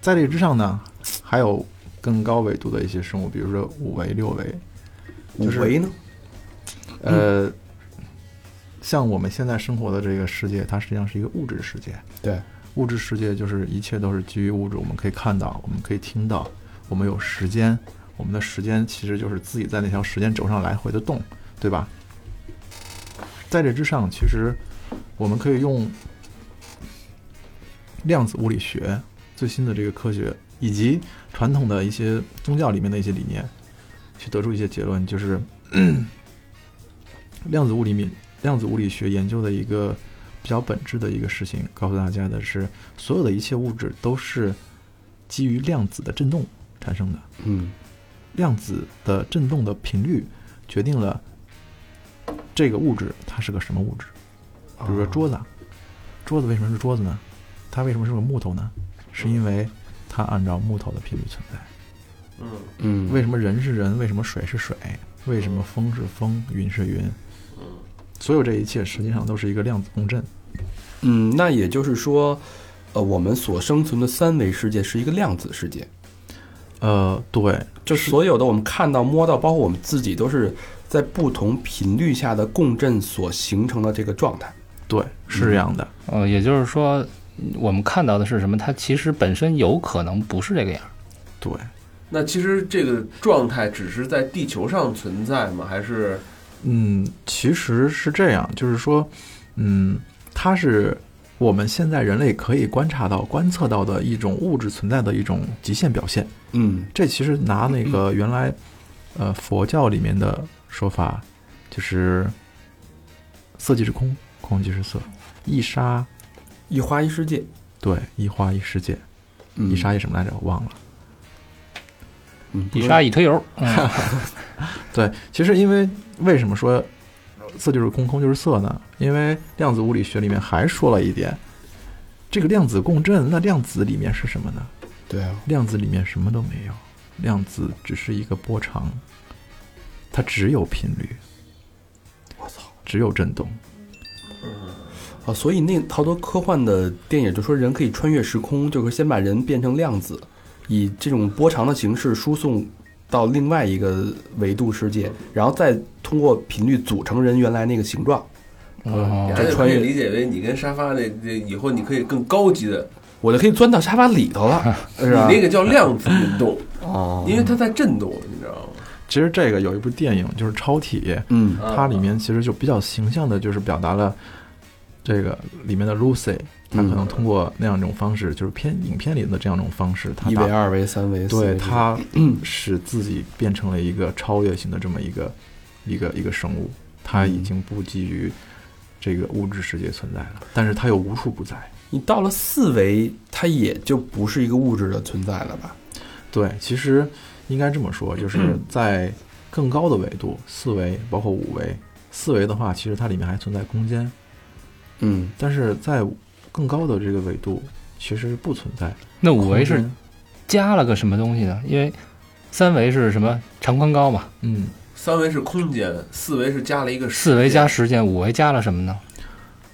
在这之上呢，还有更高维度的一些生物，比如说五维、六维，就是五维呢？呃，像我们现在生活的这个世界，它实际上是一个物质世界。对，物质世界就是一切都是基于物质，我们可以看到，我们可以听到，我们有时间，我们的时间其实就是自己在那条时间轴上来回的动，对吧？在这之上，其实我们可以用量子物理学最新的这个科学，以及传统的一些宗教里面的一些理念，去得出一些结论，就是 量子物理面量子物理学研究的一个比较本质的一个事情，告诉大家的是，所有的一切物质都是基于量子的振动产生的。嗯，量子的振动的频率决定了这个物质它是个什么物质。比如说桌子，啊，桌子为什么是桌子呢？它为什么是个木头呢？是因为它按照木头的频率存在。嗯，嗯，为什么人是人？为什么水是水？为什么风是风？云是云？所有这一切实际上都是一个量子共振。嗯，那也就是说，呃，我们所生存的三维世界是一个量子世界。呃，对，就所有的我们看到、摸到，包括我们自己，都是在不同频率下的共振所形成的这个状态。对，是这样的。呃，也就是说，我们看到的是什么？它其实本身有可能不是这个样儿。对，那其实这个状态只是在地球上存在吗？还是嗯，其实是这样，就是说，嗯，它是我们现在人类可以观察到、观测到的一种物质存在的一种极限表现。嗯这其实拿那个原来，呃，佛教里面的说法，就是色即是空，空即是色，一沙一花一世界，对，一花一世界，嗯一沙一什么来着？我忘了。嗯，一沙一推油，嗯对，其实因为为什么说色就是空，空就是色呢？因为量子物理学里面还说了一点，这个量子共振，那量子里面是什么呢？对啊，量子里面什么都没有，量子只是一个波长，它只有频率，我操！只有震动。啊，所以那好多科幻的电影就说人可以穿越时空，就是先把人变成量子，以这种波长的形式输送到另外一个维度世界，然后再通过频率组成人原来那个形状。哦还可以这穿越理解为你跟沙发那这以后你可以更高级的，我就可以钻到沙发里头了，你？那个叫量子运动，哦，因为它在震动，你知道吗？其实这个有一部电影就是《超体》，嗯啊它里面其实就比较形象的，就是表达了这个里面的 Lucy，她可能通过那样一种方式，就是片影片里的这样一种方式，她一维、二维、三维，四维对它 使自己变成了一个超越性的这么一个一个一个生物，它已经不基于这个物质世界存在了，但是它又无处不在。你到了四维，它也就不是一个物质的存在了吧？对，其实应该这么说，就是在更高的维度，四维包括五维，四维的话，其实它里面还存在空间，嗯，但是在更高的这个维度，其实是不存在。那五维是加了个什么东西呢？因为三维是什么长宽高嘛，嗯，三维是空间，四维是加了一个四维加时间，五维加了什么呢？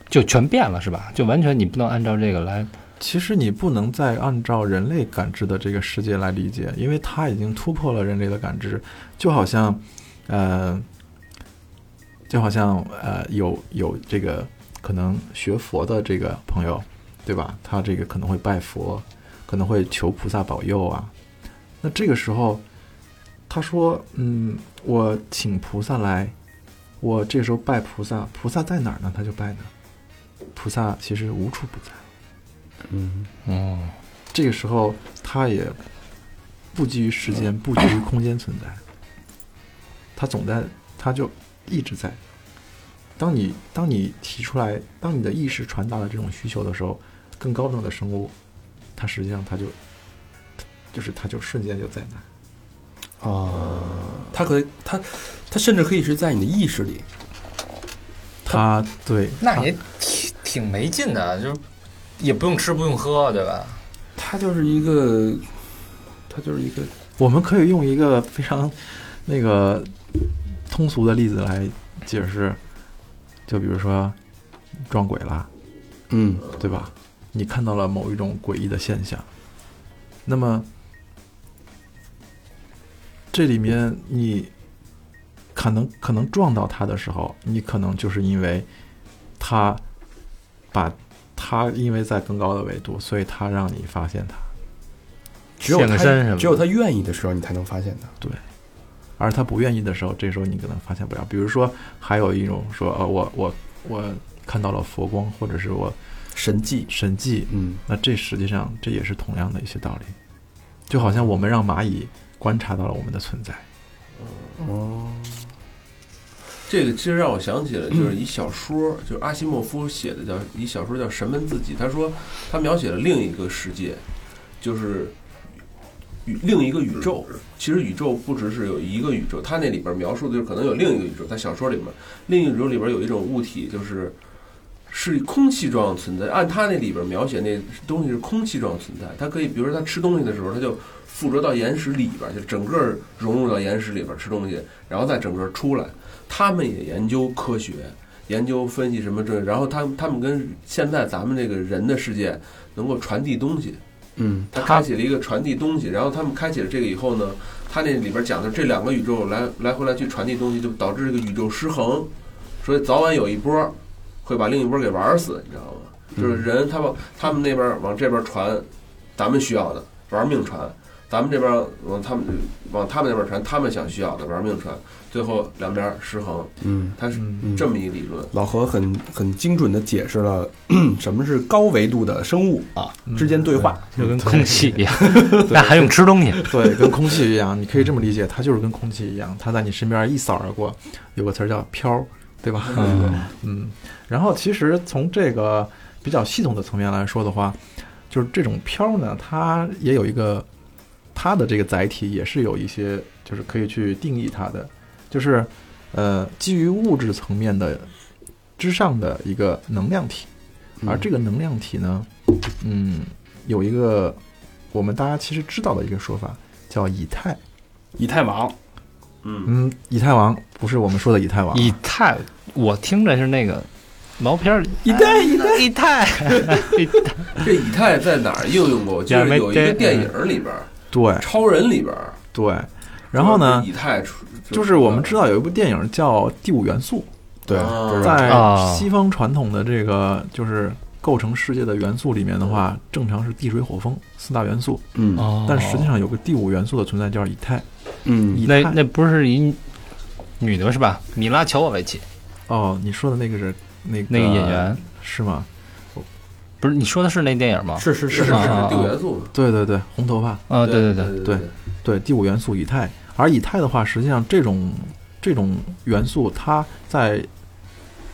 就全变了是吧？就完全你不能按照这个来。其实你不能再按照人类感知的这个世界来理解，因为它已经突破了人类的感知，就好像，呃，就好像呃，有有这个可能学佛的这个朋友，对吧？他这个可能会拜佛，可能会求菩萨保佑啊。那这个时候，他说：“嗯，我请菩萨来，我这时候拜菩萨，菩萨在哪儿呢？他就拜哪。菩萨其实无处不在。”嗯，哦，这个时候它也不基于时间，不基于空间存在，它总在，它就一直在。当你当你提出来，当你的意识传达了这种需求的时候，更高等的生物，它实际上它就，就是它就瞬间就在那。哦，它可以，它它甚至可以是在你的意识里。它对，那也挺挺没劲的，就是也不用吃不用喝，对吧？它就是一个，它就是一个，我们可以用一个非常那个通俗的例子来解释，就比如说撞鬼啦，嗯对吧？你看到了某一种诡异的现象，那么这里面你可能可能撞到他的时候，你可能就是因为他把他因为在更高的维度，所以他让你发现他，只有他只有他愿意的时候，你才能发现他。而他不愿意的时候，这时候你可能发现不了。比如说，还有一种说，呃，我我我看到了佛光，或者是我神迹，神迹，嗯。那这实际上这也是同样的一些道理，就好像我们让蚂蚁观察到了我们的存在。哦，这个其实让我想起了，就是一小说，就是阿西莫夫写的叫一小说叫《神门自己》。他说他描写了另一个世界，就是宇另一个宇宙。其实宇宙不只是有一个宇宙，他那里边描述的就是可能有另一个宇宙。在小说里面，另一个宇宙里边有一种物体，就是是空气状存在。按他那里边描写那东西是空气状存在，它可以，比如说他吃东西的时候，他就附着到岩石里边，就整个融入到岩石里边吃东西，然后再整个出来。他们也研究科学，研究分析什么这，然后他们他们跟现在咱们这个人的世界能够传递东西，嗯他开启了一个传递东西，然后他们开启了这个以后呢，他那里边讲的这两个宇宙来来回来去传递东西，就导致这个宇宙失衡，所以早晚有一波会把另一波给玩死，你知道吗？就是人他往他们那边往这边传，咱们需要的玩命传，咱们这边往他们往他们那边传，他们想需要的玩命传，最后两边失衡，嗯它是这么一理论。老何很很精准的解释了 什么是高维度的生物啊之间对话。就跟空气一样 那还用吃东西？对，跟空气一样，你可以这么理解，它就是跟空气一样，它在你身边一扫而过。有个词儿叫“飘”，对吧？嗯嗯，然后其实从这个比较系统的层面来说的话，就是这种飘呢，它也有一个它的这个载体也是有一些就是可以去定义它的，就是呃基于物质层面的之上的一个能量体，而这个能量体呢，嗯，有一个我们大家其实知道的一个说法叫以太。以太网，嗯，嗯，以太王不是我们说的以太王啊，以太，我听着是那个毛片儿，以太以太 以太，这以太在哪儿应用过？就是有一个电影里边，对。超人里边，对。然后呢，以太出就是我们知道有一部电影叫《第五元素对，在啊。西方传统的这个就是构成世界的元素里面的话，正常是地水火风四大元素，嗯。哦。但实际上有个第五元素的存在叫以太。嗯。以太那那不是一女的是吧？米拉乔沃维奇。哦，你说的那个是那个那个演员，是吗？不是你说的是那电影吗？是是是是是第五元素？对对对，红头发，啊，对对对对，对对，第五元素以太。而以太的话，实际上这种这种元素，它在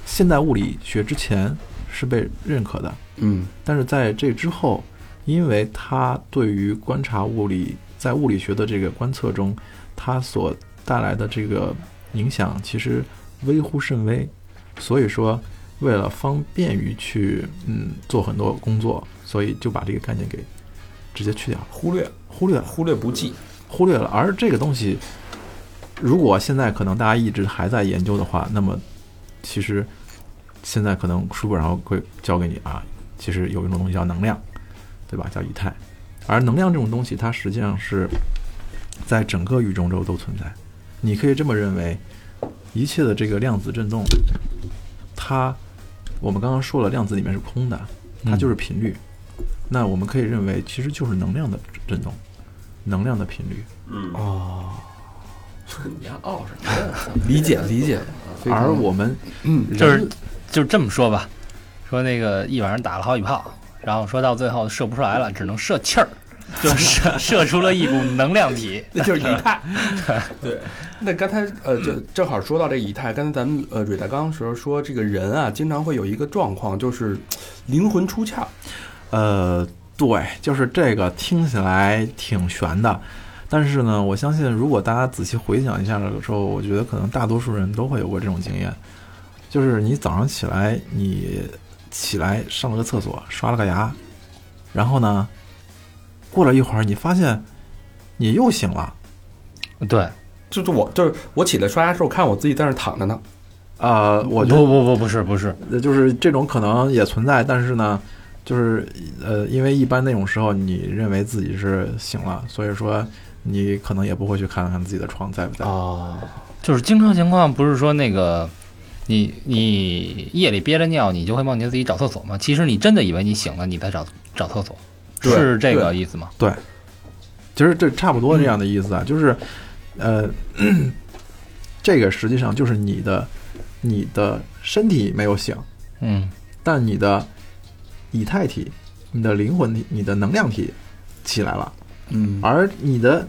现代物理学之前是被认可的，嗯但是在这之后，因为它对于观察物理，在物理学的这个观测中，它所带来的这个影响其实微乎甚微，所以说为了方便于去嗯做很多工作，所以就把这个概念给直接去掉了，忽略忽略。忽略不计，忽略了。而这个东西，如果现在可能大家一直还在研究的话，那么其实现在可能书本上会教给你啊，其实有一种东西叫能量，对吧？叫以太。而能量这种东西，它实际上是在整个宇宙中都存在。你可以这么认为，一切的这个量子振动，它我们刚刚说了，量子里面是空的，它就是频率。那我们可以认为，其实就是能量的振动，能量的频率。嗯，哦，你还傲什么呀？理解理解，而我们嗯就是就是这么说吧，说那个一晚上打了好几炮，然后说到最后射不出来了，只能射气儿，就射 射出了一股能量体。那就是以太。对，那刚才呃，就正好说到这以太，刚才咱们呃蕊大刚时候说，这个人啊，经常会有一个状况，就是灵魂出窍。呃，对，就是这个听起来挺悬的，但是呢，我相信如果大家仔细回想一下的时候，我觉得可能大多数人都会有过这种经验，就是你早上起来，你起来上了个厕所，刷了个牙，然后呢，过了一会儿，你发现你又醒了。对，就是我，就是我起来刷牙时候，看我自己在那儿躺着呢。呃，我觉得不不不不是不是，呃就是这种可能也存在，但是呢，就是呃，因为一般那种时候，你认为自己是醒了，所以说你可能也不会去看看自己的床在不在。啊，就是经常情况不是说那个。你你夜里憋着尿，你就会梦见自己找厕所吗？其实你真的以为你醒了，你在找找厕所，对是这个意思吗？对其实这差不多这样的意思啊，就是呃，这个实际上就是你的你的身体没有醒，嗯但你的以太体、你的灵魂体、你的能量体起来了。嗯而你的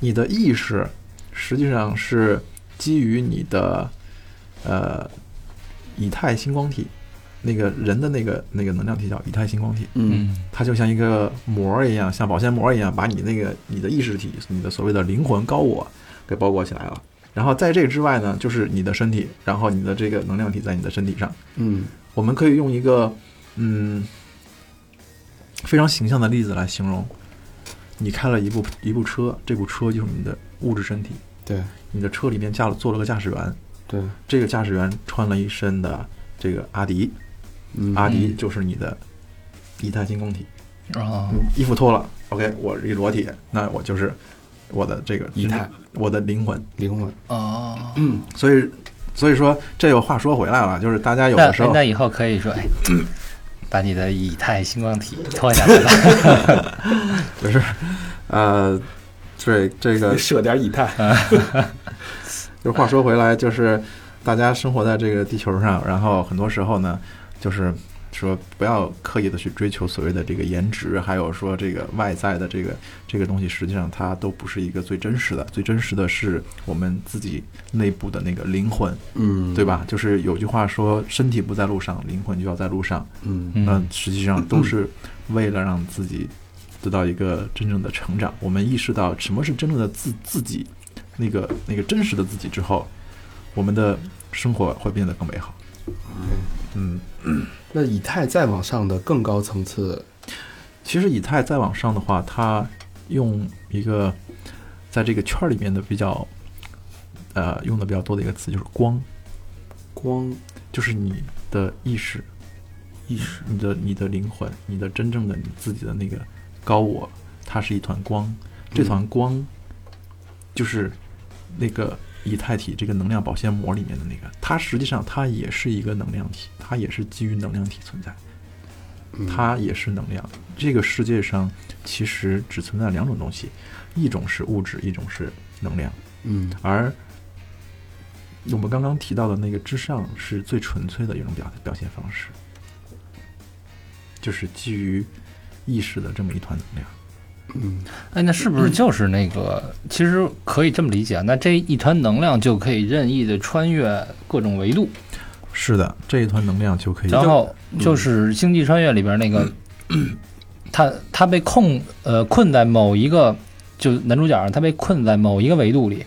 你的意识实际上是基于你的呃以太星光体，那个人的那个那个能量体叫以太星光体，嗯。它就像一个膜一样，像保鲜膜一样，把你那个你的意识体、你的所谓的灵魂高我给包裹起来了。然后在这之外呢，就是你的身体，然后你的这个能量体在你的身体上。嗯。我们可以用一个嗯非常形象的例子来形容：你开了一部一部车，这部车就是你的物质身体，对。你的车里面加了坐了个驾驶员，对，这个驾驶员穿了一身的这个阿迪，嗯阿迪就是你的以太星光体。啊，嗯衣服脱了，OK，我是一裸体，那我就是我的这个仪态，我的灵魂。灵魂，哦，嗯所以，所以说这个话说回来了，就是大家有的时候那以后可以说，哎，把你的以太星光体脱下来了。就是，呃，对这个 设点以太，就话说回来，就是大家生活在这个地球上，然后很多时候呢，就是说不要刻意的去追求所谓的这个颜值，还有说这个外在的这个这个东西，实际上它都不是一个最真实的，最真实的是我们自己内部的那个灵魂，嗯，对？吧？就是有句话说，身体不在路上，灵魂就要在路上。嗯嗯嗯，实际上都是为了让自己得到一个真正的成长。我们意识到什么是真正的自自己，那个那个真实的自己之后，我们的生活会变得更美好。嗯，那以太再往上的更高层次，其实以太再往上的话，它用一个在这个圈儿里面的比较呃用的比较多的一个词就是光，光。就是你的意识，意识，你的你的灵魂，你的真正的你自己的那个高我，它是一团光。这团光就是那个以太体这个能量保鲜膜里面的那个，它实际上它也是一个能量体，它也是基于能量体存在，嗯它也是能量。这个世界上其实只存在两种东西，一种是物质，一种是能量。嗯而我们刚刚提到的那个之上是最纯粹的一种表表现方式，就是基于意识的这么一团能量。嗯哎，那是不是就是那个？其实可以这么理解啊，那这一团能量就可以任意的穿越各种维度，是的，这一团能量就可以。然后就是《星际穿越》里边那个，他他被控呃困在某一个，就男主角他被困在某一个维度里，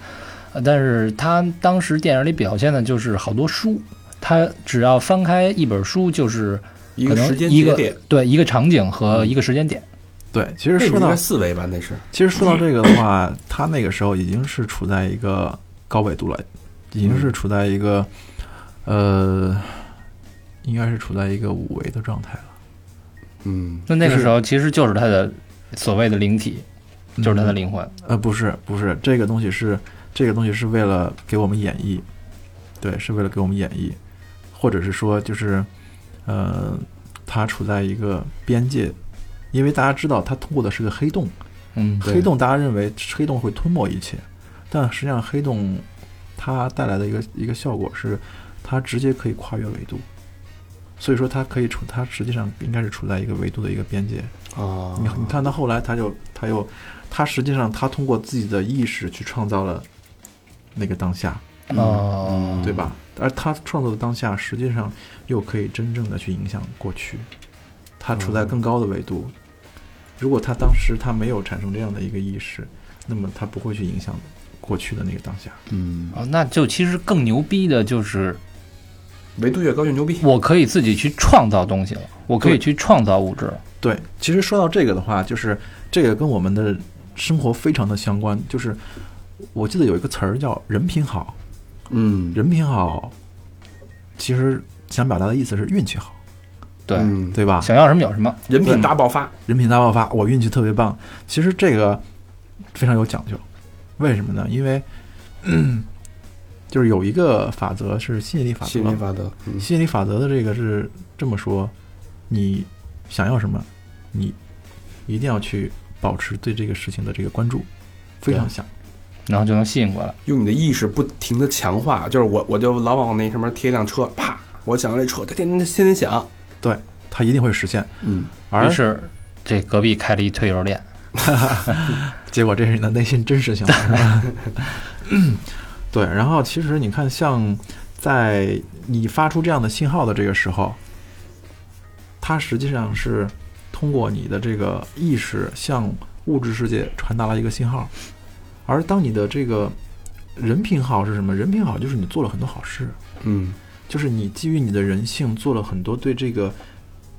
呃但是他当时电影里表现的就是好多书，他只要翻开一本书，就是可能一个时间一个节点，对一个场景和一个时间点。对，其实说到四维吧？那是其实说到这个的话，他那个时候已经是处在一个高纬度了，已经是处在一个呃，应该是处在一个五维的状态了。嗯那那个时候其实就是他的所谓的灵体，就是他的嗯灵魂。呃，不是，不是，这个东西是这个东西是为了给我们演绎，对，是为了给我们演绎，或者是说就是，呃，他处在一个边界，因为大家知道它通过的是个黑洞，嗯，黑洞大家认为黑洞会吞没一切，但实际上黑洞它带来的一个一个效果是，它直接可以跨越维度，所以说它可以处，它实际上应该是处在一个维度的一个边界。啊，你你看到后来，它就它又它实际上它通过自己的意识去创造了那个当下，嗯，对吧？而他创造的当下，实际上又可以真正的去影响过去，他处在更高的维度。如果他当时他没有产生这样的一个意识，那么他不会去影响过去的那个当下。嗯，哦，那就其实更牛逼的就是维度越高越牛逼。我可以自己去创造东西了，我可以去创造物质了。对，其实说到这个的话，就是这个跟我们的生活非常的相关。就是我记得有一个词儿叫“人品好”，嗯，人品好，其实想表达的意思是运气好，对，嗯对吧？想要什么有什么。人品大爆发。人品大爆发，我运气特别棒。其实这个非常有讲究，为什么呢？因为、嗯就是有一个法则是吸引力法则，吸引力法则，嗯吸引力法则的这个是这么说：你想要什么，你一定要去保持对这个事情的这个关注，非常想。然后就能吸引过来。用你的意识不停的强化，就是我我就老往那上面贴一辆车，啪，我想要这车，它天天天天响。它一定会实现。嗯，而是这隔壁开了一推油店，结果这是你的内心真实想法，是吧？对，然后其实你看，像在你发出这样的信号的这个时候，它实际上是通过你的这个意识向物质世界传达了一个信号，而当你的这个人品好是什么？人品好就是你做了很多好事，嗯就是你基于你的人性做了很多对这个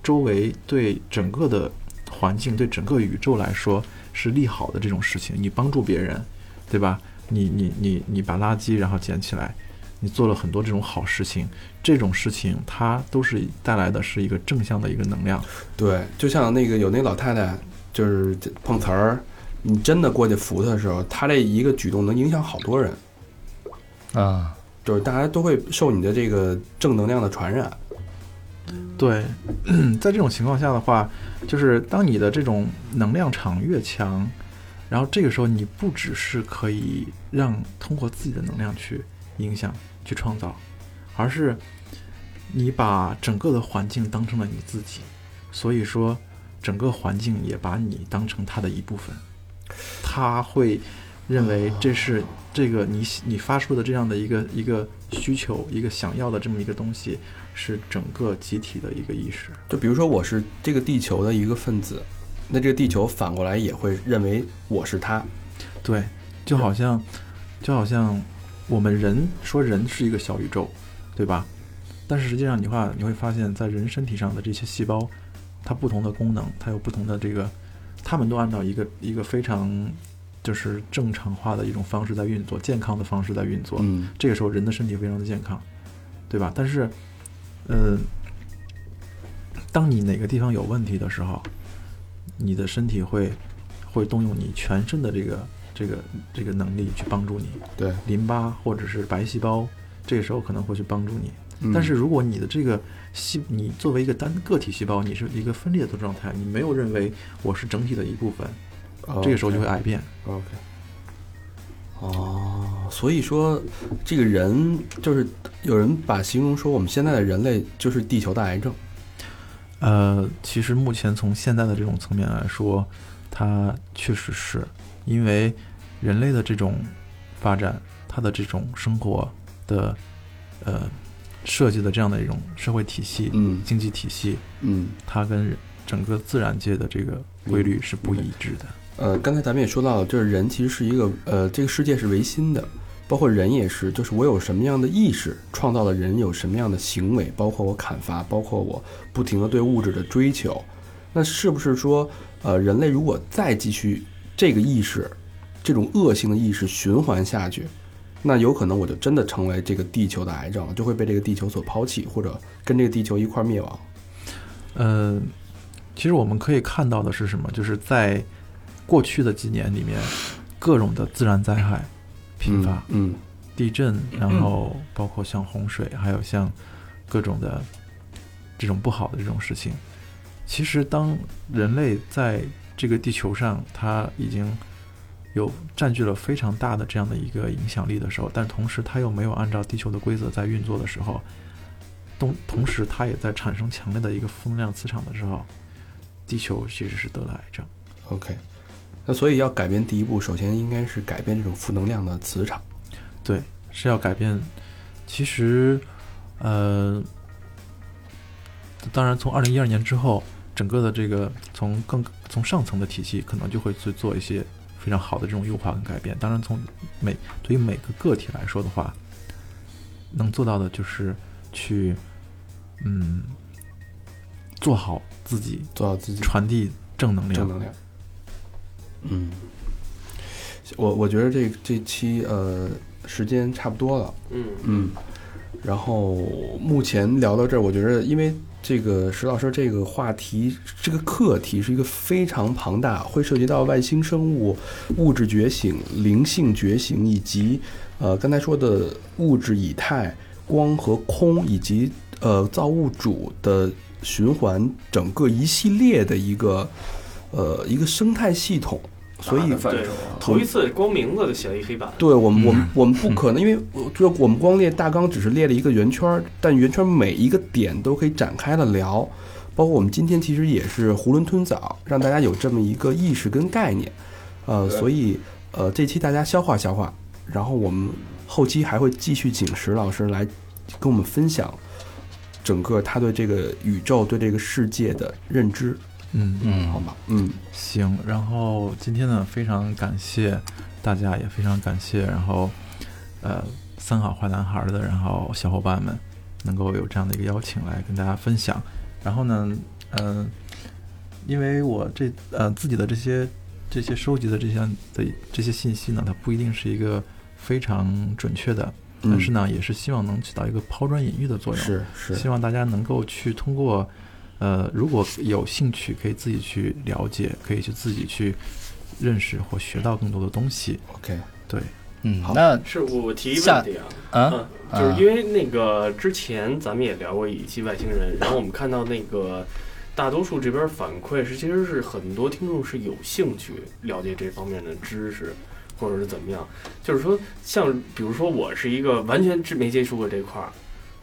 周围、对整个的环境、对整个宇宙来说是利好的这种事情。你帮助别人，对吧？你你你你把垃圾然后捡起来，你做了很多这种好事情，这种事情它都是带来的是一个正向的一个能量。对，就像那个有那老太太，就是碰瓷儿，你真的过去扶她的时候，她这一个举动能影响好多人，啊，就是大家都会受你的这个正能量的传染。对，在这种情况下的话，就是当你的这种能量场越强，然后这个时候你不只是可以让通过自己的能量去影响、去创造，而是你把整个的环境当成了你自己，所以说整个环境也把你当成它的一部分，他会认为这是这个你你发出的这样的一个一个需求、一个想要的这么一个东西。是整个集体的一个意识。就比如说，我是这个地球的一个分子，那这个地球反过来也会认为我是它。对，就好像，就好像我们人说人是一个小宇宙，对吧？但是实际上，你话你会发现在人身体上的这些细胞，它不同的功能，它有不同的这个，它们都按照一个一个非常就是正常化的一种方式在运作，健康的方式在运作。嗯，这个时候人的身体非常的健康，对吧？但是。呃，当你哪个地方有问题的时候，你的身体会会动用你全身的这个这个这个能力去帮助你。对，淋巴或者是白细胞，这个时候可能会去帮助你。嗯但是如果你的这个细，你作为一个单个体细胞，你是一个分裂的状态，你没有认为我是整体的一部分，这个时候就会癌变。OK。哦，所以说，这个人就是有人把形容说，我们现在的人类就是地球的癌症。呃，其实目前从现在的这种层面来说，它确实是因为人类的这种发展，它的这种生活的呃设计的这样的一种社会体系、嗯经济体系，嗯，它跟整个自然界的这个规律是不一致的。呃，刚才咱们也说到了，就是人其实是一个呃，这个世界是唯心的，包括人也是，就是我有什么样的意识，创造了人有什么样的行为，包括我砍伐，包括我不停的对物质的追求。那是不是说，呃，人类如果再继续这个意识，这种恶性的意识循环下去，那有可能我就真的成为这个地球的癌症了，就会被这个地球所抛弃，或者跟这个地球一块儿灭亡。呃，其实我们可以看到的是什么？就是在过去的几年里面，各种的自然灾害频发，嗯地震，然后包括像洪水，还有像各种的这种不好的这种事情。其实，当人类在这个地球上，它已经有占据了非常大的这样的一个影响力的时候，但同时它又没有按照地球的规则在运作的时候，同同时它也在产生强烈的一个负能量磁场的时候，地球其实是得了癌症。，OK。那所以要改变第一步，首先应该是改变这种负能量的磁场。对，是要改变。其实，呃，当然，从二零一二年之后，整个的这个从更从上层的体系，可能就会去做一些非常好的这种优化跟改变。当然，从每对于每个个体来说的话，能做到的就是去，嗯，做好自己，做好自己传递正能量。正能量。嗯，我我觉得这这期呃时间差不多了，嗯。嗯，然后目前聊到这儿，我觉得因为这个石老师这个话题这个课题是一个非常庞大，会涉及到外星生物、物质觉醒、灵性觉醒，以及呃刚才说的物质以太、光和空，以及呃造物主的循环，整个一系列的一个呃一个生态系统，所以大的范对畴啊，头一次光名字就写了一黑板，对我们，我们我们不可能，因为就我们光列大纲只是列了一个圆圈儿，但圆圈每一个点都可以展开了聊，包括我们今天其实也是囫囵吞枣，让大家有这么一个意识跟概念，呃，所以呃这期大家消化消化，然后我们后期还会继续请石老师来跟我们分享整个他对这个宇宙、对这个世界的认知，嗯嗯，好吧？嗯，行，然后今天呢，非常感谢大家，也非常感谢，然后呃，三好坏男孩的，然后小伙伴们能够有这样的一个邀请来跟大家分享。然后呢，嗯、因为我这呃自己的这些这些收集的这些的这些信息呢，它不一定是一个非常准确的，但是呢，也是希望能起到一个抛砖引玉的作用。是是希望大家能够去通过，呃，如果有兴趣，可以自己去了解，可以去自己去认识或学到更多的东西。OK，对，嗯好，那是我我提一个问题啊，啊？嗯，就是因为那个之前咱们也聊过一期外星人，然后我们看到那个大多数这边反馈是，其实是很多听众是有兴趣了解这方面的知识，或者是怎么样。就是说，像比如说我是一个完全是没接触过这块儿，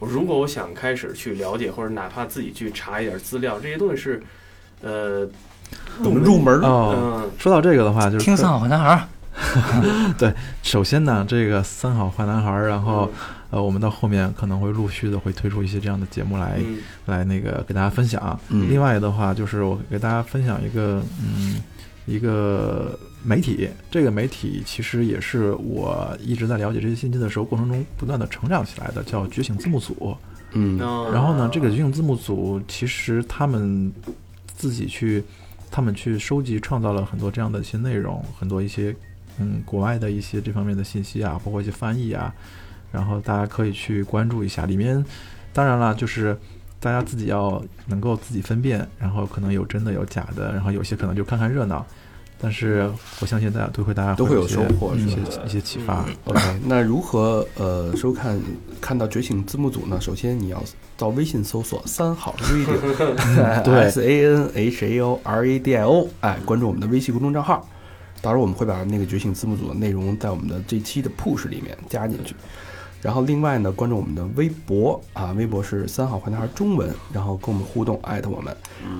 我如果我想开始去了解，或者哪怕自己去查一点资料，这些东西是，呃，怎么入门儿？哦，嗯。说到这个的话，就是听三好坏男孩儿，首先呢，这个三好坏男孩儿，然后呃，我们到后面可能会陆续的会推出一些这样的节目来、嗯。来那个给大家分享。嗯。另外的话，就是我给大家分享一个嗯一个媒体，这个媒体其实也是我一直在了解这些信息的时候过程中不断的成长起来的，叫觉醒字幕组。嗯嗯然后呢，这个觉醒字幕组其实他们自己去，他们去收集创造了很多这样的一些内容，很多一些嗯国外的一些这方面的信息啊，包括一些翻译啊，然后大家可以去关注一下。里面当然了，就是大家自己要能够自己分辨，然后可能有真的有假的，然后有些可能就看看热闹。但是我相信大家都会大家都会有些收获一些一些启发。OK，那如何呃收看看到觉醒字幕组呢？首先你要到微信搜索“三好 radio”，对 S A N H A O R A D I O，哎，关注我们的微信公众账号。到时候我们会把那个觉醒字幕组的内容在我们的这期的 push 里面加进去。然后另外呢，关注我们的微博啊，微博是三好坏男孩中文，然后跟我们互动，艾特我们。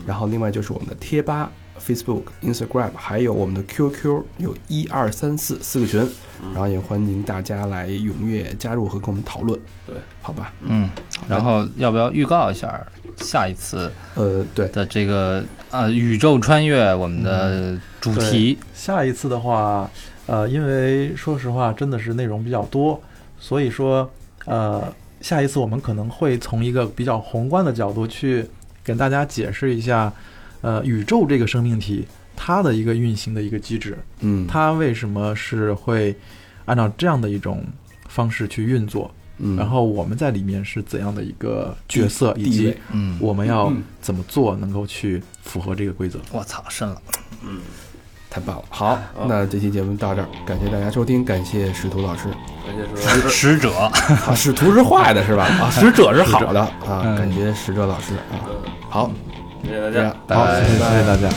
然后另外就是我们的贴吧、Facebook、Instagram，还有我们的 QQ，有一二三四四个群，然后也欢迎大家来踊跃加入和跟我们讨论。对，好吧？嗯，然后要不要预告一下下一次呃，对，的这个呃宇宙穿越我们的主题？下一次的话，呃，因为说实话，真的是内容比较多，所以说，呃，下一次我们可能会从一个比较宏观的角度去跟大家解释一下，呃，宇宙这个生命体它的一个运行的一个机制，嗯，它为什么是会按照这样的一种方式去运作，嗯，然后我们在里面是怎样的一个角色，以及，嗯，我们要嗯怎么做能够去符合这个规则。我操，深了。太棒了。好，那这期节目到这儿，感谢大家收听，感谢使徒老师。感谢说使 者，啊，使徒是坏的是吧？啊，使者是好的啊，嗯感谢使者老师啊。好，谢谢大家。好，谢谢大家。